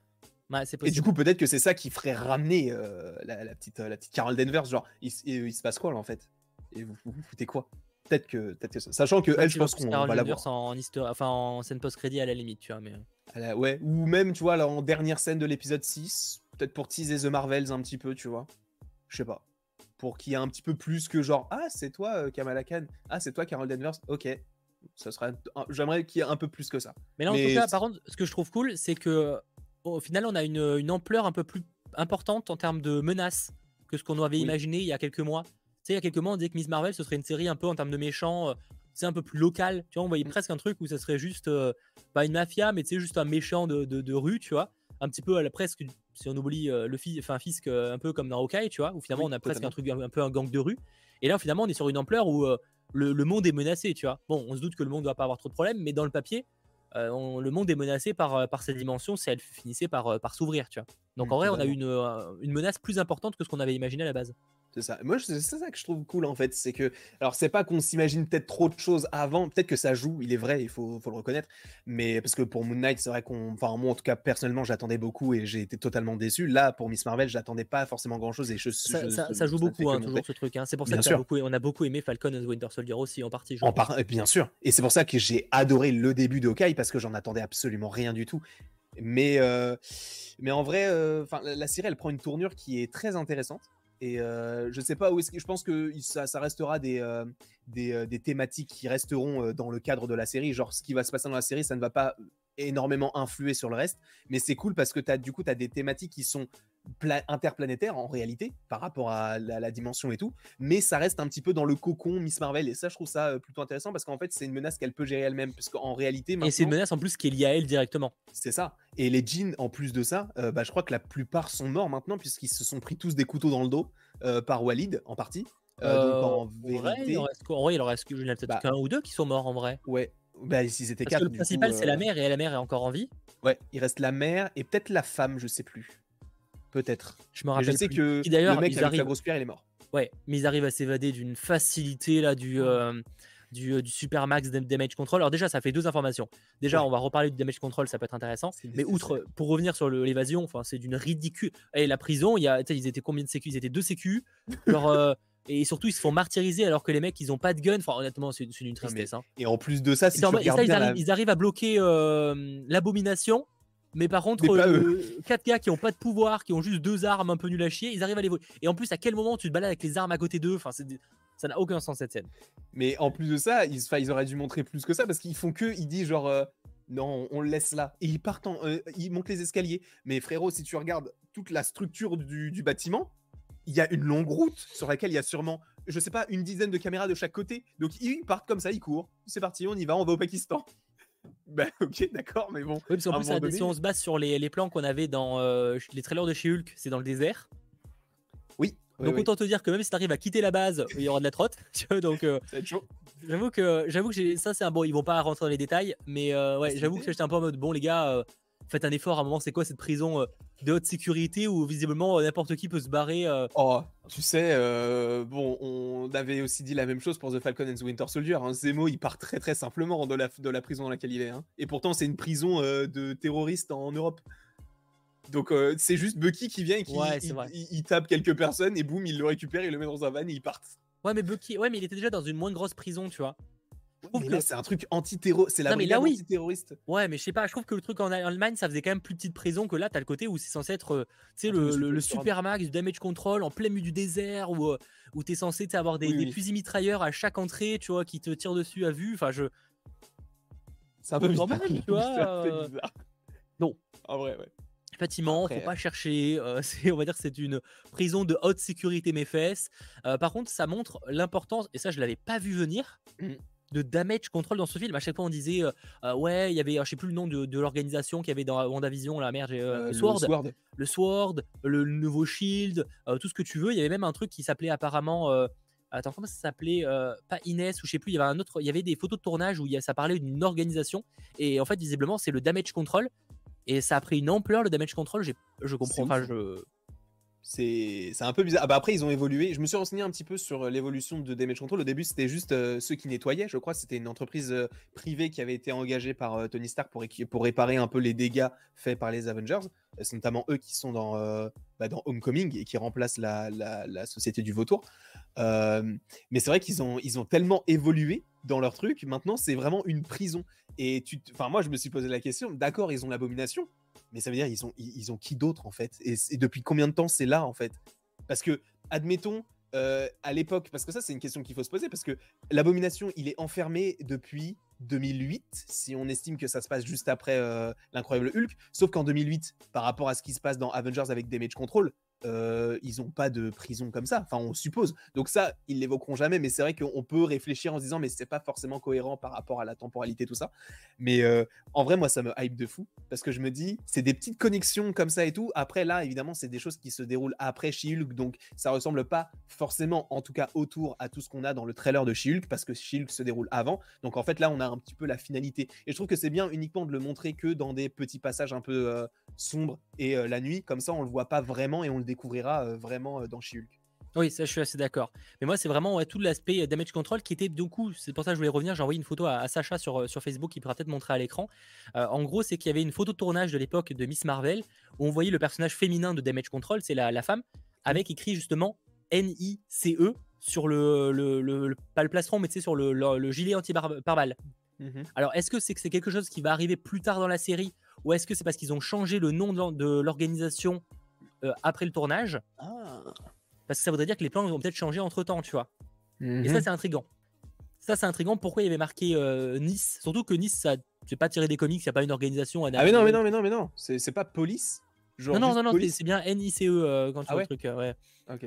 Ouais,
Et du coup, peut-être que c'est ça qui ferait ramener euh, la, la petite, la petite Carol Danvers. Genre, il, il se passe quoi là en fait? Et vous, vous, vous foutez quoi? Peut-être que, peut que ça. Sachant que elle, je pense qu'on va la voir.
en, histoire- enfin, en scène post-crédit à la limite, tu vois. Mais...
A- ouais. Ou même, tu vois, là, en dernière scène de l'épisode 6, peut-être pour teaser The Marvels un petit peu, tu vois. Je sais pas. Pour qu'il y ait un petit peu plus que genre, ah, c'est toi, euh, Kamala Khan. Ah, c'est toi, Carol Danvers. Ok. Ça serait. J'aimerais qu'il y ait un peu plus que ça.
Mais là, en
Mais
tout cas, par contre, ce que je trouve cool, c'est que au final, on a une, une ampleur un peu plus importante en termes de menaces que ce qu'on avait
Oui.
imaginé il y a quelques mois. Tu sais, il y a quelques mois, on disait que Miss Marvel, ce serait une série un peu en termes de méchants, euh, c'est un peu plus local. Tu vois, on voyait
Mm.
presque un truc où ça serait juste, euh, pas une mafia, mais tu sais, juste un méchant de, de- de rue, tu vois. Un petit peu à la presque, si on oublie euh, le euh, un peu comme dans Hawkeye, tu vois, où finalement
Oui,
on a presque un truc, un, un peu un gang de rue. Et là, finalement, on est sur une ampleur où euh, le, le monde est menacé, tu vois. Bon, on se doute que le monde ne va pas avoir trop de problèmes, mais dans le papier, euh, on- le monde est menacé par, euh, par cette dimension si elle finissait par, euh, par s'ouvrir, tu vois. Donc
Mm,
en vrai, on a
totalement.
une, euh, une menace plus importante que ce qu'on avait imaginé à la base.
C'est ça. Moi, c'est ça que je trouve cool en fait. C'est que, alors, c'est pas qu'on s'imagine peut-être trop de choses avant. Peut-être que ça joue, il est vrai, il faut, faut, le reconnaître. Mais parce que pour Moon Knight, c'est vrai qu'on. Enfin, moi en tout cas, personnellement, j'attendais beaucoup et j'ai été totalement déçu. Là, pour Miss Marvel, j'attendais pas forcément grand chose. Et je,
ça, ça, joue beaucoup, hein, toujours ce truc. Hein. C'est pour ça qu'on beaucoup, on a beaucoup aimé Falcon et Winter Soldier aussi en partie.
en par... Bien sûr. Et c'est pour ça que j'ai adoré le début de Hawkeye parce que j'en attendais absolument rien du tout. Mais, euh, mais en vrai, euh, la, la série, elle prend une tournure qui est très intéressante. Et je sais pas où est-ce que je pense que ça, ça restera des, des, des, thématiques qui resteront dans le cadre de la série. Genre, ce qui va se passer dans la série, ça ne va pas énormément influer sur le reste. Mais c'est cool parce que as, du coup, tu as des thématiques qui sont interplanétaires en réalité par rapport à la, dimension et tout. Mais ça reste un petit peu dans le cocon Miss Marvel. Et ça, je trouve ça plutôt intéressant parce qu'en fait, c'est une menace qu'elle peut gérer elle-même. Parce qu'en réalité.
Et c'est une menace en plus qui est liée à elle directement.
C'est ça. Et les jeans, en plus de ça, bah, je crois que la plupart sont morts maintenant puisqu'ils se sont pris tous des couteaux dans le dos par Walid en partie.
donc en vérité. en vrai, il en reste, peut-être bah qu'un ou deux qui sont morts en vrai.
Ouais, bah, si c'était quatre.
le principal, c'est la mère, et la mère est encore en vie.
Ouais, il reste la mère et peut-être la femme, je sais plus. Peut-être.
Je me rappelle.
je sais que le mec avec la grosse pierre, il est mort.
Ouais, mais ils arrivent à s'évader d'une facilité là du. Euh, du, euh, du, super max damage control. Alors déjà, ça fait deux informations. Déjà, on va reparler du damage control, ça peut être intéressant. Mais outre, pour revenir sur l'évasion, enfin, c'est d'une ridicule. Et la prison, il y a, ils étaient combien de sécu Ils étaient deux sécu. [LAUGHS] Euh, et surtout ils se font martyriser alors que les mecs ils ont pas de gun enfin honnêtement c'est une tristesse hein.
et en plus de ça, si
ils, arrivent, à bloquer euh, l'abomination mais par contre, euh, quatre gars qui ont pas de pouvoir, qui ont juste deux armes un peu nul à chier, ils arrivent à les voler. Et en plus, à quel moment tu te balades avec les armes à côté d'eux? Enfin, ça n'a aucun sens cette scène.
Mais en plus de ça, ils, ils auraient dû montrer plus que ça parce qu'ils font que, ils disent genre, euh, non, on le laisse là. Et ils partent, en, ils montent les escaliers. Mais frérot, si tu regardes toute la structure du bâtiment, il y a une longue route sur laquelle il y a sûrement, je sais pas, une dizaine de caméras de chaque côté. Donc ils partent comme ça, ils courent. C'est parti, on y va, on va au Pakistan. Bah [LAUGHS] ok, d'accord, mais bon.
Oui, parce qu'en plus, si on se base sur les, plans qu'on avait dans euh, les trailers de chez Hulk, c'est dans le désert.
Oui.
Donc autant te dire que même si tu arrives à quitter la base, il y aura de la trotte. [LAUGHS] donc euh, J'avoue que j'avoue que ça c'est un bon. Ils vont pas rentrer dans les détails, mais euh, ouais, j'avoue que j'étais un peu en mode bon les gars, faites un effort. À un moment, c'est quoi cette prison euh, de haute sécurité où visiblement euh, n'importe qui peut se barrer euh
Oh, tu sais, bon, on avait aussi dit la même chose pour The Falcon and the Winter Soldier. Hein. Zemo, il part très très simplement de la, de la prison dans laquelle il est. Hein. Et pourtant, c'est une prison de terroristes en Europe. Donc c'est juste Bucky qui vient et qui il, tape quelques personnes et boum, il le récupère, il le met dans un van et il part.
Ouais, mais Bucky, ouais, mais il était déjà dans une moins grosse prison, tu vois
c'est un truc anti-terroriste. C'est la brigade anti-terroriste.
Ouais, mais je sais pas, je trouve que le truc en Allemagne, ça faisait quand même plus petite prison que là, t'as le côté où c'est censé être euh, tu sais, le, le, super max du damage control en plein milieu du désert où, euh, où t'es censé avoir des, des fusils mitrailleurs à chaque entrée, tu vois, qui te tirent dessus à vue. Enfin, je.
C'est un peu bizarre.
tu vois, [LAUGHS] euh... Non.
En vrai, ouais.
Bâtiment, faut pas chercher. Euh, [LAUGHS] on va dire que c'est une prison de haute sécurité mes fesses. par contre, ça montre l'importance, et ça je l'avais pas vu venir, mmh de damage control dans ce film. À chaque fois, on disait euh, euh, ouais, il y avait, je sais plus le nom de, l'organisation qu'il y avait dans WandaVision, la merde, euh, Sword, le Sword, le Sword, le, nouveau Shield, tout ce que tu veux. Il y avait même un truc qui s'appelait apparemment. Attends, comment ça s'appelait Pas Inès ou je sais plus. Il y avait un autre. Il y avait des photos de tournage où ça parlait d'une organisation et en fait, visiblement, c'est le damage control. Et ça a pris une ampleur le damage control. Je comprends. Enfin, je
c'est un peu bizarre. Ah bah après, ils ont évolué. Je me suis renseigné un petit peu sur euh, l'évolution de Damage Control. Au début, c'était juste euh, ceux qui nettoyaient, je crois. C'était une entreprise euh, privée qui avait été engagée par Tony Stark pour, pour réparer un peu les dégâts faits par les Avengers. C'est notamment eux qui sont dans, bah, dans Homecoming et qui remplacent la, la, société du vautour. mais c'est vrai qu'ils ont, ils ont tellement évolué dans leur truc. Maintenant, c'est vraiment une prison. Et tu, moi, je me suis posé la question. D'accord, ils ont l'abomination, mais ça veut dire ils ont, qui d'autre en fait? Et, depuis combien de temps c'est là en fait? Parce que, admettons, euh, à l'époque, parce que ça c'est une question qu'il faut se poser, parce que l'abomination il est enfermé depuis 2008, si on estime que ça se passe juste après euh, l'incroyable Hulk, sauf qu'en 2008, par rapport à ce qui se passe dans Avengers avec Damage Control, euh, ils n'ont pas de prison comme ça. Enfin, on suppose. Donc ça, ils l'évoqueront jamais. Mais c'est vrai qu'on peut réfléchir en se disant, mais c'est pas forcément cohérent par rapport à la temporalité, tout ça. Mais euh, en vrai, moi, ça me hype de fou parce que je me dis, c'est des petites connexions comme ça et tout. Après, là, évidemment, c'est des choses qui se déroulent après She-Hulk, donc ça ressemble pas forcément, en tout cas, autour à tout ce qu'on a dans le trailer de She-Hulk parce que She-Hulk se déroule avant. Donc en fait, là, on a un petit peu la finalité. Et je trouve que c'est bien uniquement de le montrer que dans des petits passages un peu euh, sombres et la nuit, comme ça, on le voit pas vraiment et on le découvrira vraiment dans she
Oui, ça, je suis assez d'accord. Mais moi, c'est vraiment ouais, tout l'aspect euh, damage control qui était du coup, c'est pour ça que je voulais revenir. J'ai envoyé une photo à, à Sacha sur, euh, sur Facebook qui pourra peut-être montrer à l'écran. Euh, en gros, c'est qu'il y avait une photo de tournage de l'époque de Miss Marvel où on voyait le personnage féminin de damage control, c'est la, la femme, avec écrit justement N-I-C-E sur le, le, le- le- pas le plastron, mais tu sais, sur le, le- le gilet anti-pare-balles.
Mhm.
Alors, est-ce que c'est que c'est quelque chose qui va arriver plus tard dans la série ou est-ce que c'est parce qu'ils ont changé le nom de l'or- de l'organisation euh, après le tournage
Ah.
Parce que ça voudrait dire que les plans vont peut-être changer entre temps, tu vois. Et
Mhm.
ça, c'est intriguant. Ça, c'est intriguant. Pourquoi il y avait marqué euh, Nice? Surtout que Nice, ça, c'est pas tiré des comics, il n'y a pas une organisation. un
Ah mais non, mais non, mais non, mais non. C'est c'est pas police? Genre
Non, non, non, non, c'est bien NICE euh, quand tu
Ah
vois
ouais?
le truc. euh, ouais.
Ok.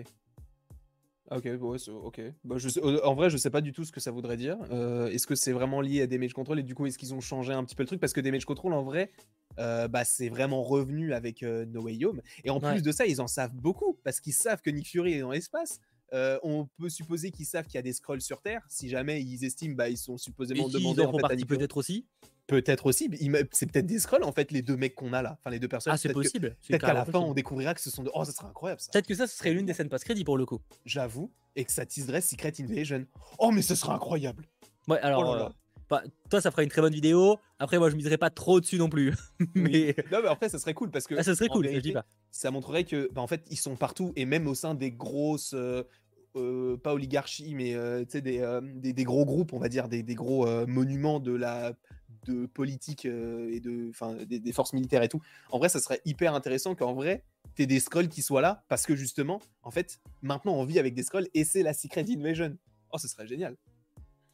Ok, ouais, ok. Bah, je sais- euh, en vrai, je sais pas du tout ce que ça voudrait dire. Euh, est-ce que c'est vraiment lié à Damage Control? Et du coup, est-ce qu'ils ont changé un petit peu le truc? Parce que Damage Control, en vrai, euh, bah, c'est vraiment revenu avec euh, No Way Home. Et en
Ouais.
plus de ça, ils en savent beaucoup parce qu'ils savent que Nick Fury est dans l'espace. Euh, on peut supposer qu'ils savent qu'il y a des scrolls sur Terre. Si jamais ils estiment, bah, ils sont supposément demandés
en
fait,
partie peut-être aussi.
Peut-être aussi. C'est peut-être des scrolls en fait, les deux mecs qu'on a là. Enfin, les deux personnes.
Ah, c'est possible. c'est
Peut-être qu'à la fin, on découvrira que ce sont. De... Oh, ça serait incroyable.
Peut-être que ça, ce serait l'une des scènes post-crédit pour le coup.
J'avoue. Et que ça teaserait Secret Invasion. Oh, mais ce serait incroyable.
Ouais, alors.
Oh là là.
Bah, toi, ça fera une très bonne vidéo. Après, moi, je miserai pas trop dessus non plus. [LAUGHS] mais
Non, mais après, ça serait cool parce que.
ah, ça serait
en
cool, je
vérité,
dis pas.
Ça montrerait que, bah, en fait, ils sont partout et même au sein des grosses. euh, euh, pas oligarchies, mais euh, des, des, des gros groupes, on va dire, des, des gros monuments de la de politique et de, enfin, des, des forces militaires et tout. En vrai, ça serait hyper intéressant qu'en vrai, t'aies des scrolls qui soient là parce que justement, en fait, maintenant on vit avec des scrolls et c'est la Secret Invasion. Oh, ce serait génial.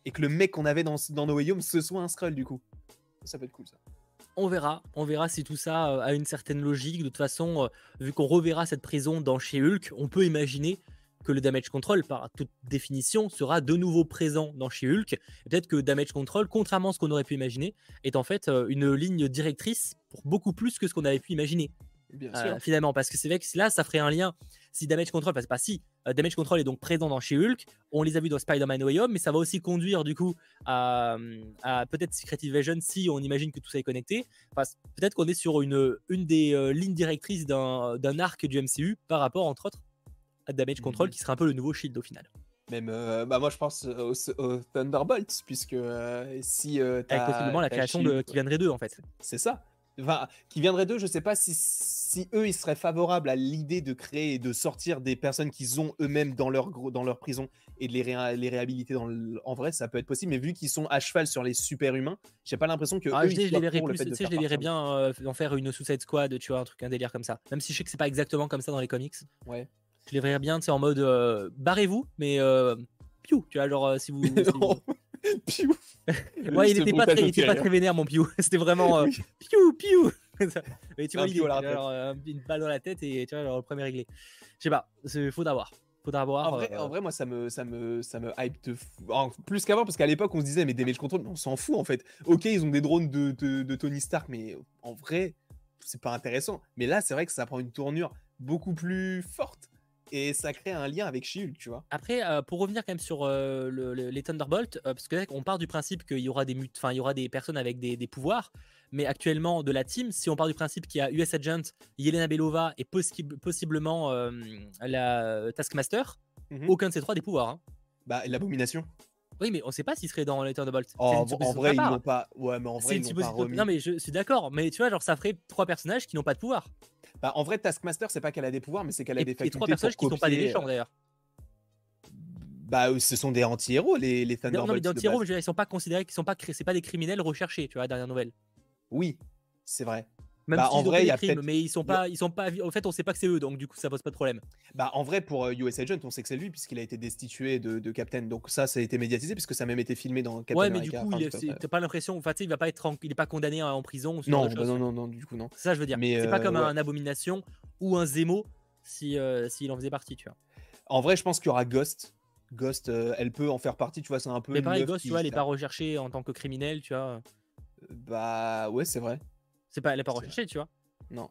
Et que le mec qu'on avait dans, dans No Way Home, ce soit un scroll du coup. Ça peut être cool ça.
On verra, on verra si tout ça euh, a une certaine logique. De toute façon, euh, vu qu'on reverra cette prison dans chez Hulk, on peut imaginer que le damage control, par toute définition, sera de nouveau présent dans chez Hulk. Peut-être que damage control, contrairement à ce qu'on aurait pu imaginer, est en fait euh, une ligne directrice pour beaucoup plus que ce qu'on avait pu imaginer.
Bien
Euh,
sûr.
finalement, parce que c'est vrai que là, ça ferait un lien. Si Damage Control, enfin, c'est pas si, Damage Control est donc présent dans chez Hulk, on les a vus dans Spider-Man Way Home, mais ça va aussi conduire du coup à, à peut-être Secret Invasion si on imagine que tout ça est connecté. Enfin, peut-être qu'on est sur une, une des euh, lignes directrices d'un arc du MCU par rapport, entre autres, à Damage Control,
Mhm.
qui sera un peu le nouveau Shield au final.
Même, euh, bah moi je pense au, au Thunderbolt, puisque euh, si. euh,
Avec possiblement la création de, qui viendrait d'eux en fait.
C'est ça. Enfin, qui viendrait d'eux, je sais pas si, si eux ils seraient favorables à l'idée de créer et de sortir des personnes qu'ils ont eux-mêmes dans leur, gros- dans leur prison et de les, réha- les réhabiliter dans le- en vrai, ça peut être possible, mais vu qu'ils sont à cheval sur les super-humains, j'ai pas l'impression que.
Ah,
eux,
je
ils
je les verrais
le
plus, je les verrais bien euh, en faire une Suicide Squad, tu vois, un truc, un délire comme ça. Même si je sais que c'est pas exactement comme ça dans les comics.
Ouais.
Je les verrais bien, tu sais, en mode euh, barrez-vous, mais euh, piou, tu vois, genre euh, si vous. [LAUGHS] si vous- [LAUGHS]
Piou.
Ouais, il était pas très, il était pas très vénère, mon piou. [LAUGHS] C'était vraiment euh, piou, piou. [LAUGHS] mais tu vois, il genre, euh, une balle dans la tête et tu vois, genre, le premier réglé. Je sais pas, c'est faut d'avoir. Faut d'avoir.
En vrai,
euh,
en vrai, moi, ça me, ça me, ça me hype de fou. Plus qu'avant, parce qu'à l'époque, on se disait, mais Damage Control, on s'en fout en fait. Ok, ils ont des drones de, de, de Tony Stark, mais en vrai, c'est pas intéressant. Mais là, c'est vrai que ça prend une tournure beaucoup plus forte et ça crée un lien avec She-Hulk, tu vois.
Après, euh, pour revenir quand même sur euh, le- le- les Thunderbolts, euh, parce que là, on part du principe qu'il y aura des enfin, il y aura des personnes avec des, des pouvoirs, mais actuellement de la team, si on part du principe qu'il y a US Agent, Yelena Belova et possi- possiblement la Taskmaster,
Mhm.
aucun de ces trois a des pouvoirs. hein.
Bah, l'abomination.
Oui, mais on sait pas s'il serait dans les Thunderbolts. C'est
En, en vrai, ils l'ont pas. Ouais, mais en vrai, ils l'ont pas remis.
Non, mais je suis d'accord, mais tu vois, genre ça ferait trois personnages qui n'ont pas de pouvoir.
Bah, en vrai, Taskmaster, c'est pas qu'elle a des pouvoirs, mais c'est qu'elle a
Et,
des
et
facultés
trois personnages qui sont pas des méchants
euh,
d'ailleurs.
Bah, euh, ce sont des anti-héros, les, les Thunderbolts.
non, mais dans
de
Tiro,
base.
ils sont pas considérés, qu'ils sont pas, c'est pas des criminels recherchés, tu vois, dernière nouvelle.
Oui, c'est vrai.
Même
Bah,
s'ils
en vrai, il y a
crimes, mais ils sont pas, ils sont pas. En fait, on sait pas que c'est eux, donc du coup, ça pose pas de problème.
Bah, en vrai, pour euh, US Agent, on sait que c'est lui, puisqu'il a été destitué de, de Captain. Donc, ça, ça a été médiatisé, puisque ça a même été filmé dans Captain
ouais, mais du coup, t'as pas l'impression. Enfin, tu sais, il va pas être, en- il est pas condamné en prison.
Non, bah non, non, non, du coup, non.
Ça, je veux dire.
Mais,
c'est pas
euh,
comme
ouais.
un abomination ou un Zemo si euh, s'il en faisait partie, tu vois.
En vrai, je pense qu'il y aura Ghost. Ghost, euh, elle peut en faire partie, tu vois, c'est un peu.
Mais pareil, Ghost, tu vois, elle est pas recherchée en tant que criminel, tu vois.
Bah, ouais, c'est vrai.
C'est pas, elle est pas recherchée, tu vois.
Non.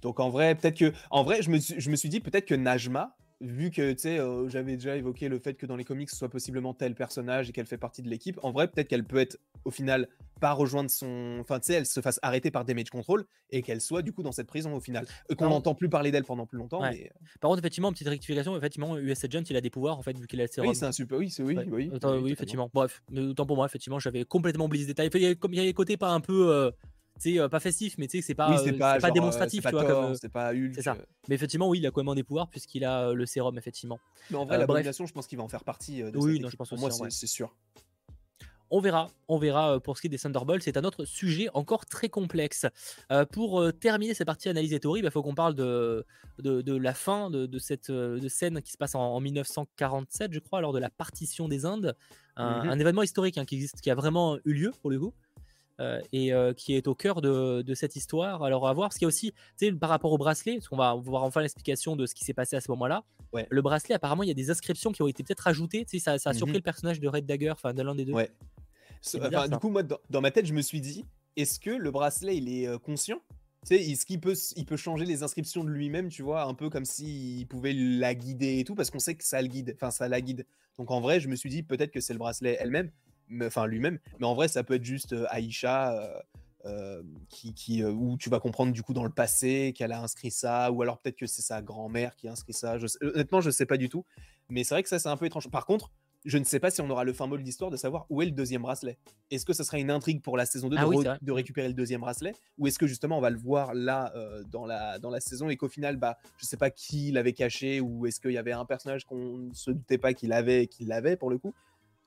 Donc, en vrai, peut-être que. En vrai, je me suis, je me suis dit peut-être que Najma, vu que, tu sais, euh, j'avais déjà évoqué le fait que dans les comics, ce soit possiblement tel personnage et qu'elle fait partie de l'équipe, en vrai, peut-être qu'elle peut être, au final, pas rejoindre son. Enfin, tu sais, elle se fasse arrêter par Damage Control et qu'elle soit du coup dans cette prison au final. Euh, qu'on n'entend plus parler d'elle pendant plus longtemps. Mais... Euh
par contre, effectivement, petite rectification, effectivement, US Agent, il a des pouvoirs en fait, vu qu'il a le sérum.
Oui, c'est un super. Oui, c'est oui, oui,
oui, effectivement. Bref, mais autant pour moi, effectivement, j'avais complètement oublié ce détail. Il y a, il y a les côtés pas un peu. C'est pas festif, mais tu sais, c'est pas,
oui, pas,
pas, démonstratif, tu vois. Comme,
c'est pas Hulk.
C'est ça. Mais effectivement, oui, il a quand même des pouvoirs puisqu'il a le sérum, effectivement.
Mais en vrai, la l'abomination, je pense qu'il va en faire partie. De
oui, non, je pense
pour moi, c'est sûr.
On verra, on verra pour ce qui est des Thunderbolts. C'est un autre sujet encore très complexe. pour terminer cette partie analyse et théorie, il bah, faut qu'on parle de, de, la fin de, cette de scène qui se passe en, 1947, je crois, lors de la partition des Indes. Un, mmh événement historique hein, qui existe, qui a vraiment eu lieu pour le coup. Et qui est au cœur de, cette histoire. Alors, à voir, parce qu'il y a aussi, tu sais, par rapport au bracelet, parce qu'on va voir enfin l'explication de ce qui s'est passé à ce moment-là. Le bracelet, apparemment, il y a des inscriptions qui ont été peut-être ajoutées. Tu sais, ça, ça a surpris le personnage de Red Dagger, enfin, de l'un des deux
du coup, moi, dans, ma tête, je me suis dit, est-ce que le bracelet, il est conscient? Tu sais, est-ce qu'il peut, il peut changer les inscriptions de lui-même, tu vois, un peu comme s'il pouvait la guider et tout, parce qu'on sait que ça le guide, enfin ça la guide. Donc en vrai, je me suis dit peut-être que c'est le bracelet elle-même, enfin lui-même, mais en vrai, ça peut être juste Aïcha, qui, qui où tu vas comprendre du coup dans le passé qu'elle a inscrit ça, ou alors peut-être que c'est sa grand-mère qui a inscrit ça. honnêtement, je sais pas du tout, mais c'est vrai que ça c'est un peu étrange. Par contre, je ne sais pas si on aura le fin mot de l'histoire de savoir où est le deuxième bracelet. Est-ce que ce sera une intrigue pour la saison 2 ah de, récupérer le deuxième bracelet Ou est-ce que justement on va le voir là euh, dans, la, dans la saison et qu'au final, bah, je sais pas qui l'avait caché ou est-ce qu'il y avait un personnage qu'on ne se doutait pas qu'il avait et qu'il l'avait pour le coup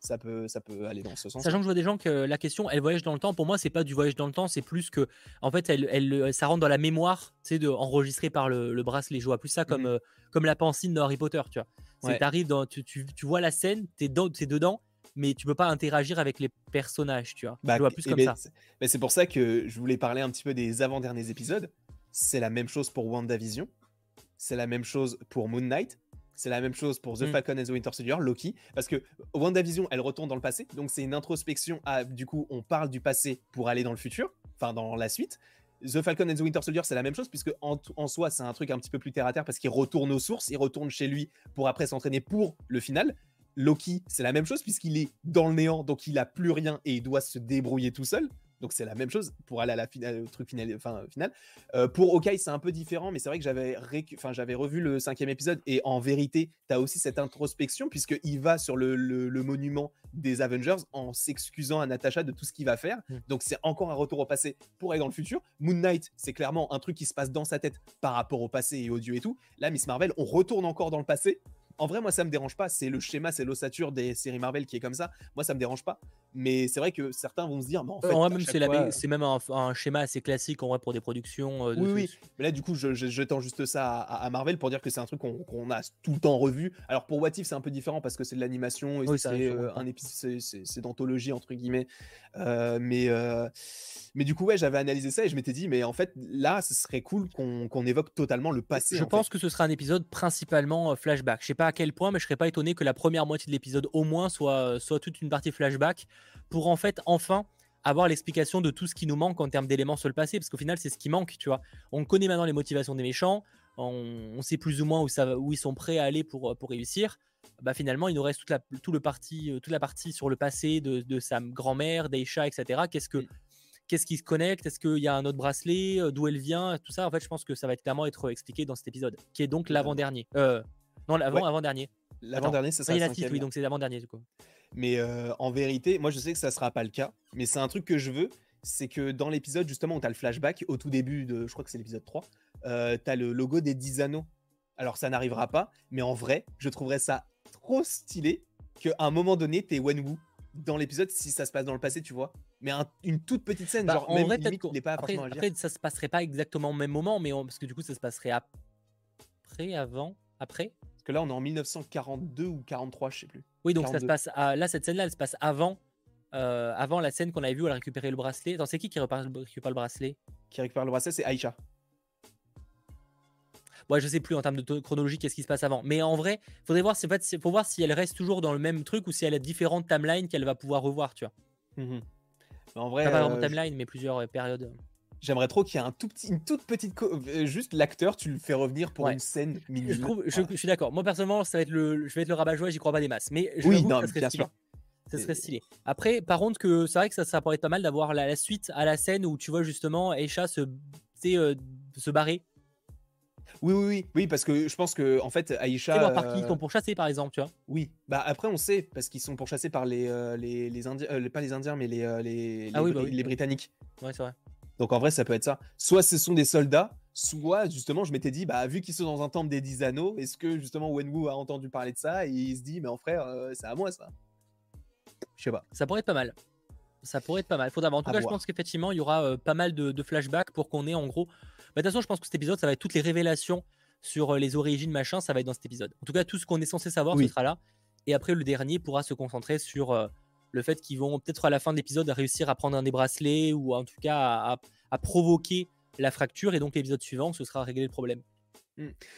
ça peut, ça peut aller dans ce sens.
Sachant que je vois des gens que la question, elle voyage dans le temps. Pour moi, c'est pas du voyage dans le temps, c'est plus que, en fait, elle, elle, ça rentre dans la mémoire, tu sais, enregistré par le, bracelet. Je vois plus ça comme, mmh euh, comme la pensine de Harry Potter, tu vois. Ouais. Dans, tu, tu, vois la scène, tu es, dedans, mais tu peux pas interagir avec les personnages, tu vois.
Bah,
je vois plus comme
ben,
ça.
Mais c'est pour ça que je voulais parler un petit peu des avant-derniers épisodes. C'est la même chose pour WandaVision. C'est la même chose pour Moon Knight. C'est la même chose pour The mm. Falcon and the Winter Soldier, Loki, parce que WandaVision, elle retourne dans le passé, donc c'est une introspection à, du coup, on parle du passé pour aller dans le futur, enfin dans la suite. The Falcon and the Winter Soldier, c'est la même chose, puisque en, soi, c'est un truc un petit peu plus terre à terre, parce qu'il retourne aux sources, il retourne chez lui pour après s'entraîner pour le final. Loki, c'est la même chose, puisqu'il est dans le néant, donc il a plus rien et il doit se débrouiller tout seul. Donc c'est la même chose pour aller à la finale, au truc final. Enfin, final. Euh, pour Hawkeye, c'est un peu différent, mais c'est vrai que j'avais, enfin, j'avais revu le cinquième épisode et en vérité, tu as aussi cette introspection puisqu'il va sur le, le, monument des Avengers en s'excusant à Natasha de tout ce qu'il va faire. Mm. Donc c'est encore un retour au passé pour aller dans le futur. Moon Knight, c'est clairement un truc qui se passe dans sa tête par rapport au passé et au dieu et tout. Là, Miss Marvel, on retourne encore dans le passé en vrai, moi, ça me dérange pas. C'est le schéma, c'est l'ossature des séries Marvel qui est comme ça. Moi, ça me dérange pas. Mais c'est vrai que certains vont se dire, mais en
fait, c'est même un, schéma assez classique en vrai pour des productions.
Euh, oui, oui. Mais là, du coup, je, tends juste ça à, Marvel pour dire que c'est un truc qu'on a tout le temps revu. Alors pour What If, c'est un peu différent parce que c'est de l'animation et c'est euh, un épisode, c'est d'anthologie entre guillemets. Euh, mais mais du coup, ouais, j'avais analysé ça et je m'étais dit, mais en fait, là, ce serait cool qu'on évoque totalement le passé.
Je pense que ce sera un épisode principalement flashback. Je sais pas à quel point, mais je serais pas étonné que la première moitié de l'épisode au moins soit, soit toute une partie flashback pour en fait enfin avoir l'explication de tout ce qui nous manque en termes d'éléments sur le passé, parce qu'au final, c'est ce qui manque, tu vois. On connaît maintenant les motivations des méchants, on, sait plus ou moins où, ça, où ils sont prêts à aller pour, pour réussir. Bah finalement, il nous reste toute la, tout le partie, toute la partie sur le passé de, de sa grand-mère, d'Aisha, etc. Qu'est-ce que, qu'est-ce qui se connecte? Est-ce qu'il y a un autre bracelet? Euh, D'où elle vient? Tout ça, en fait, je pense que ça va clairement être expliqué dans cet épisode, qui est donc l'avant-dernier. Euh, non, l'avant-avant-dernier.
L'avant-dernier, c'est ça.
oui, donc c'est l'avant-dernier, du coup.
Mais euh, en vérité, moi, je sais que ça sera pas le cas, mais c'est un truc que je veux. C'est que dans l'épisode, justement, où tu as le flashback, au tout début de, je crois que c'est l'épisode 3, euh, tu as le logo des 10 anneaux. Alors, ça n'arrivera pas, mais en vrai, je trouverais ça trop stylé qu'à un moment donné, t'es Wenwu dans l'épisode si ça se passe dans le passé, tu vois. Mais une toute petite scène, bah, genre en même vrai, limite, il pas
après, après, ça se passerait pas exactement au même moment, mais parce que du coup, ça se passerait après, avant, après.
Parce que là, on est en 1942 ou 43, je sais plus.
Oui, donc ça se passe. là, cette scène-là, elle se passe avant, euh, avant la scène qu'on avait vue où elle a récupéré le bracelet. Attends, c'est qui qui récupère le bracelet?
Qui récupère le bracelet, c'est Aïcha.
Moi, je sais plus en termes de chronologie qu'est-ce qui se passe avant. Mais en vrai, faudrait voir, en fait, faut voir si elle reste toujours dans le même truc ou si elle a différentes timelines qu'elle va pouvoir revoir, tu vois.
Mmh en vrai,
pas vraiment euh, timeline, mais plusieurs périodes.
J'aimerais trop qu'il y ait un tout petit, une toute petite. Euh, juste l'acteur, tu le fais revenir pour une scène
minime. Je, je, suis d'accord. Moi, personnellement, ça va être le, je vais être le rabat-joie, j'y crois pas des masses. Mais je
oui, non, bien sûr.
Ça serait stylé. Après, par contre, que c'est vrai que ça, ça pourrait être pas mal d'avoir la, la suite à la scène où tu vois justement Aisha se, euh, se barrer.
Oui, oui, oui, oui, parce que je pense que en fait, Aïcha.
voir par qui ils
euh,
sont pourchassés, par exemple, tu vois.
Oui, bah après on sait parce qu'ils sont pourchassés par les euh, les, les Indiens, euh, les- pas les Indiens mais les euh, les,
Ah
les,
oui, bah
Bri-
oui.
les Britanniques.
Ouais, c'est vrai.
Donc en vrai ça peut être ça. Soit ce sont des soldats, soit justement je m'étais dit bah vu qu'ils sont dans un temple des dix anneaux, est-ce que justement Wenwu a entendu parler de ça et il se dit mais en frère euh, c'est à moi ça. Je sais pas.
Ça pourrait être pas mal. Ça pourrait être pas mal. Faudra. En tout
À
cas, je pense qu'effectivement, il y aura euh, pas mal de, de flashbacks pour qu'on ait en gros. Bah, De toute façon, je pense que cet épisode, ça va être toutes les révélations sur euh, les origines, machin, ça va être dans cet épisode. En tout cas, tout ce qu'on est censé savoir,
Oui.
ce sera là. Et après, le dernier pourra se concentrer sur euh, le fait qu'ils vont peut-être à la fin de l'épisode réussir à prendre un des bracelets ou en tout cas à, provoquer la fracture. Et donc, l'épisode suivant, ce sera régler le problème.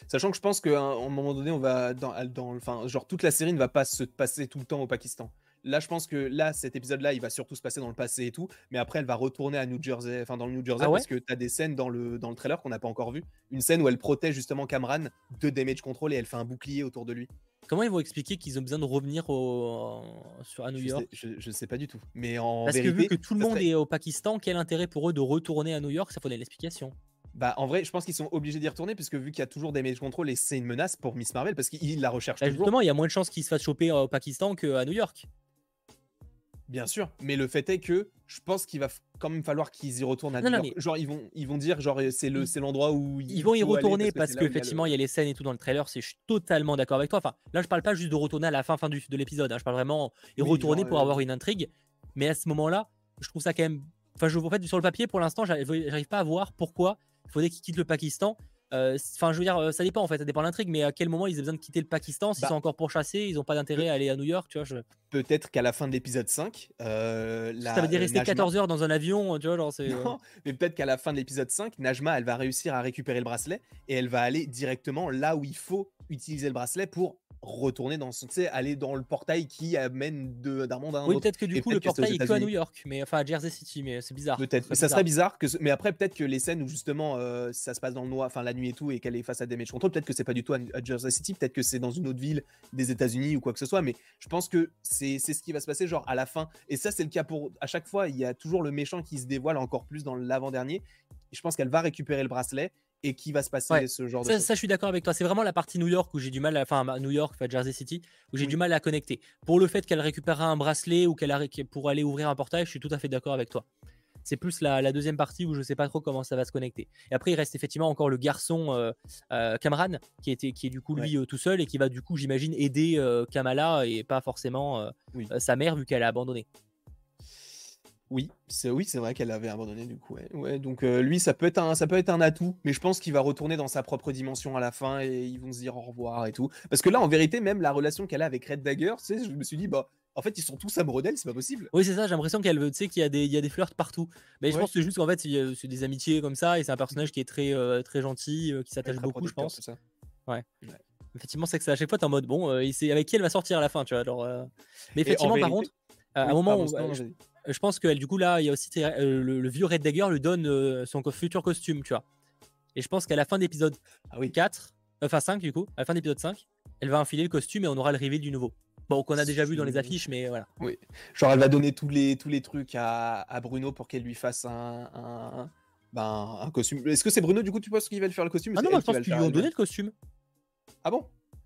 Sachant que je pense qu'à un moment donné on va dans, dans enfin genre toute la série ne va pas se passer tout le temps au Pakistan. Là, je pense que là, cet épisode-là, il va surtout se passer dans le passé et tout, mais après, elle va retourner à New Jersey, enfin dans le New Jersey,
Ah ouais?
parce que tu as des scènes dans le, dans le trailer qu'on n'a pas encore vu. Une scène où elle protège justement Cameron de damage control et elle fait un bouclier autour de lui.
Comment ils vont expliquer qu'ils ont besoin de revenir au, sur, à New
Je
York?
sais, je, je sais pas du tout. Mais en
Parce
vérité,
que vu que tout le monde
serait-
est au Pakistan, quel intérêt pour eux de retourner à New York? Ça faudrait l'explication.
bah, en vrai, je pense qu'ils sont obligés d'y retourner, puisque vu qu'il y a toujours damage control et c'est une menace pour Miss Marvel, parce qu'il la recherche
Bah,
toujours.
justement, il y a moins de chances qu'ils se fassent choper euh, au Pakistan qu'à New York.
Bien sûr, mais le fait est que je pense qu'il va quand même falloir qu'ils y retournent à
Non, non.
Genre ils vont ils vont dire genre c'est le
Ils-
c'est l'endroit où
Ils vont y retourner
que
parce
là où il y a le-
qu'effectivement, il y a les scènes et tout dans le trailer. C'est, je suis totalement d'accord avec toi. Enfin, là, je parle pas juste de retourner à la fin, fin du, de l'épisode. hein. Je parle vraiment y
Oui,
retourner
genre,
pour
euh,
avoir une intrigue. Mais à ce moment-là, je trouve ça quand même. Enfin, je, en fait, sur le papier, pour l'instant, j'arrive pas à voir pourquoi il faudrait qu'ils quittent le Pakistan. Euh, Enfin, je veux dire, euh, ça dépend en fait, ça dépend de l'intrigue, mais à quel moment ils ont besoin de quitter le Pakistan S'ils
Bah.
sont encore pourchassés, ils ont pas d'intérêt à aller à New York, tu vois. Je...
Peut-être qu'à la fin de l'épisode 5, euh, la,
ça veut dire rester
Najma-
14 heures dans un avion, tu vois, genre.
Non, [LAUGHS] mais peut-être qu'à la fin de l'épisode 5, Najma, elle va réussir à récupérer le bracelet et elle va aller directement là où il faut utiliser le bracelet pour retourner dans son, tu sais, aller dans le portail qui amène d'un monde à un
Oui,
autre.
peut-être que du
Et
coup, le portail est que à. New York, mais enfin à Jersey City, mais c'est bizarre.
Peut-être, ça serait bizarre que, mais après peut-être que les scènes où justement euh, ça se passe dans le noir, enfin la nuit et tout, et qu'elle est face à Damage Control, peut-être que c'est pas du tout à, à Jersey City, peut-être que c'est dans une autre ville des États-Unis ou quoi que ce soit, mais je pense que c'est c'est ce qui va se passer genre à la fin. Et ça c'est le cas pour à chaque fois, il y a toujours le méchant qui se dévoile encore plus dans l'avant-dernier. Je pense qu'elle va récupérer le bracelet et qui va se passer
Ouais.
ce genre de
Ça,
choses.
ça, je suis d'accord avec toi. C'est vraiment la partie New York où j'ai du mal, à, enfin à New York, enfin Jersey City, où j'ai
Oui.
du mal à connecter. Pour le fait qu'elle récupérera un bracelet ou qu'elle a pour aller ouvrir un portail, je suis tout à fait d'accord avec toi. C'est plus la, la deuxième partie où je sais pas trop comment ça va se connecter. Et après, il reste effectivement encore le garçon euh, euh, Kamran, qui, était, qui est du coup lui euh, tout seul et qui va du coup, j'imagine, aider euh, Kamala et pas forcément euh,
Oui.
euh, sa mère vu qu'elle a abandonné.
Oui, c'est oui, c'est vrai qu'elle avait abandonné du coup. Ouais, Ouais, donc euh, lui, ça peut être un, ça peut être un atout, mais je pense qu'il va retourner dans sa propre dimension à la fin et ils vont se dire au revoir et tout. Parce que là, en vérité, même la relation qu'elle a avec Red Dagger, je me suis dit bah, en fait, ils sont tous amoureux d'elle, c'est pas possible.
Oui, c'est ça, j'ai l'impression qu'elle veut, tu sais, qu'il y, a des- il y a des flirts partout. Mais je
Ouais.
pense que c'est juste qu'en fait, c'est des amitiés comme ça et c'est un personnage qui est très, euh, très gentil, euh, qui s'attache beaucoup, je pense.
ça.
Effectivement, c'est que ça, à chaque fois, t'es en mode bon, sait avec qui elle va sortir à la fin, tu vois. genre. Mais effectivement, par
vérité-
contre, à un moment,
pardon,
euh, je, pense qu'elle, du coup, là, il y a aussi euh, le, le vieux Red Dagger lui donne euh, son futur costume, tu vois. Et je pense qu'à la fin d'épisode
Ah oui.
4, enfin 5, du coup, à la fin d'épisode 5, elle va enfiler le costume et on aura le reveal du nouveau. Bon, qu'on a déjà vu dans les affiches, mais voilà.
Genre, elle va donner tous les, tous les trucs à, à Bruno pour qu'elle lui fasse un, un, ben, un costume. Est-ce que c'est Bruno, du coup, tu penses qu'il va lui faire le costume?
Ah non, moi je pense qu'ils lui ont donné le costume.
Ah bon?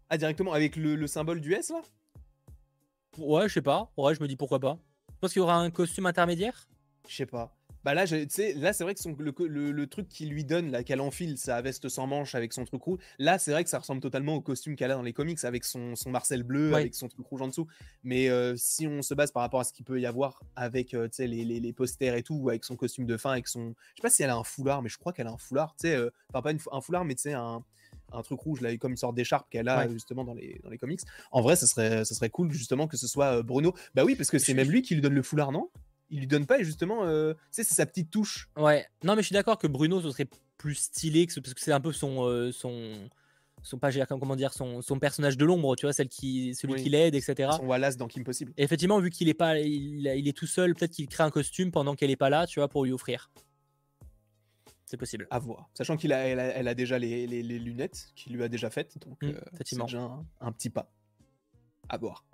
Ah, directement avec le, le symbole du S là?
Ouais, je sais pas. Ouais, je me dis pourquoi pas. Je pense qu'il y aura un costume intermédiaire?
Je sais pas. Bah là, tu sais, là c'est vrai que son, le, le, le truc qu'il lui donne, là, qu'elle enfile sa veste sans manche avec son truc rouge, là c'est vrai que ça ressemble totalement au costume qu'elle a dans les comics avec son, son Marcel bleu, avec son truc rouge en dessous. Mais euh, si on se base par rapport à ce qu'il peut y avoir avec euh, tu sais, les, les, les posters et tout, ou avec son costume de fin, avec son. Je sais pas si elle a un foulard, mais je crois qu'elle a un foulard, tu sais, euh, enfin pas une un foulard, mais tu sais, un, un truc rouge, là, comme une sorte d'écharpe qu'elle a
Ouais.
justement dans les, dans les comics. En vrai, ça serait, ça serait cool justement que ce soit euh, Bruno. Bah oui, parce que c'est même lui qui lui donne le foulard, non? Il lui donne pas et justement euh, c'est sa petite touche
Ouais. Non, mais je suis d'accord que Bruno, ce serait plus stylé que ce- parce que c'est un peu son. euh, son... Son, pas, comment dire, son, son personnage de l'ombre, tu vois, celle qui, celui
Oui.
qui l'aide, etc.
son Wallace dans Kim Possible
Et effectivement, vu qu'il est pas, il, il est tout seul, peut-être qu'il crée un costume pendant qu'elle est pas là, tu vois, pour lui offrir. C'est possible.
à voir sachant qu'il a elle, a elle a déjà les, les- les lunettes qu'il lui a déjà faites donc
Mm,
euh, c'est déjà un, un petit pas à voir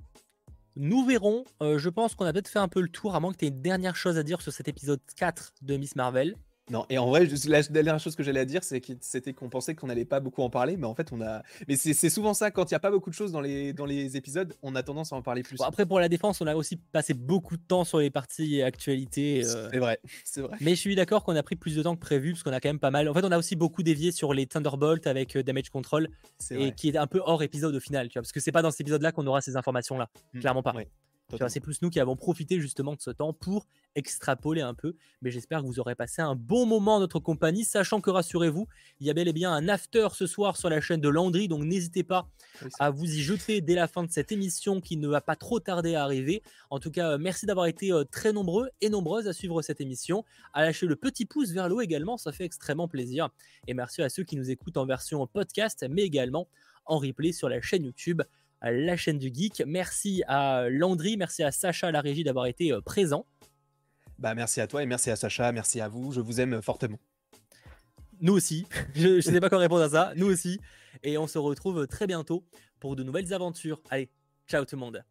Nous verrons. Euh, je pense qu'on a peut-être fait un peu le tour, à moins que tu aies une dernière chose à dire sur cet épisode 4 de Miss Marvel.
Non, et en vrai, la dernière chose que j'allais dire, c'est que c'était qu'on pensait qu'on n'allait pas beaucoup en parler, mais en fait, on a. Mais c'est souvent ça, quand il n'y a pas beaucoup de choses dans les, dans les épisodes, on a tendance à en parler plus.
après, pour la défense, on a aussi passé beaucoup de temps sur les parties actualités.
Euh. C'est vrai, c'est vrai.
Mais je suis d'accord qu'on a pris plus de temps que prévu, parce qu'on a quand même pas mal. En fait, on a aussi beaucoup dévié sur les Thunderbolts avec euh, Damage Control, et qui est un peu hors épisode au final, tu vois, parce que c'est pas dans cet épisode-là qu'on aura ces informations-là. Mmh, Clairement pas. C'est plus nous qui avons profité justement de ce temps pour extrapoler un peu. Mais j'espère que vous aurez passé un bon moment en notre compagnie, sachant que rassurez-vous, il y a bel et bien un after ce soir sur la chaîne de Landry. Donc n'hésitez pas à vous y jeter dès la fin de cette émission qui ne va pas trop tarder à arriver. En tout cas, merci d'avoir été euh, très nombreux et nombreuses à suivre cette émission, à lâcher le petit pouce vers le haut également, ça fait extrêmement plaisir. Et merci à ceux qui nous écoutent en version podcast, mais également en replay sur la chaîne YouTube la chaîne du geek. Merci à Landry, merci à Sacha à la régie d'avoir été euh, présent.
Bah merci à toi et merci à Sacha, merci à vous, je vous aime fortement.
Nous aussi, [LAUGHS] je ne sais pas quoi répondre à ça, nous aussi. Et on se retrouve très bientôt pour de nouvelles aventures. Allez, ciao tout le monde.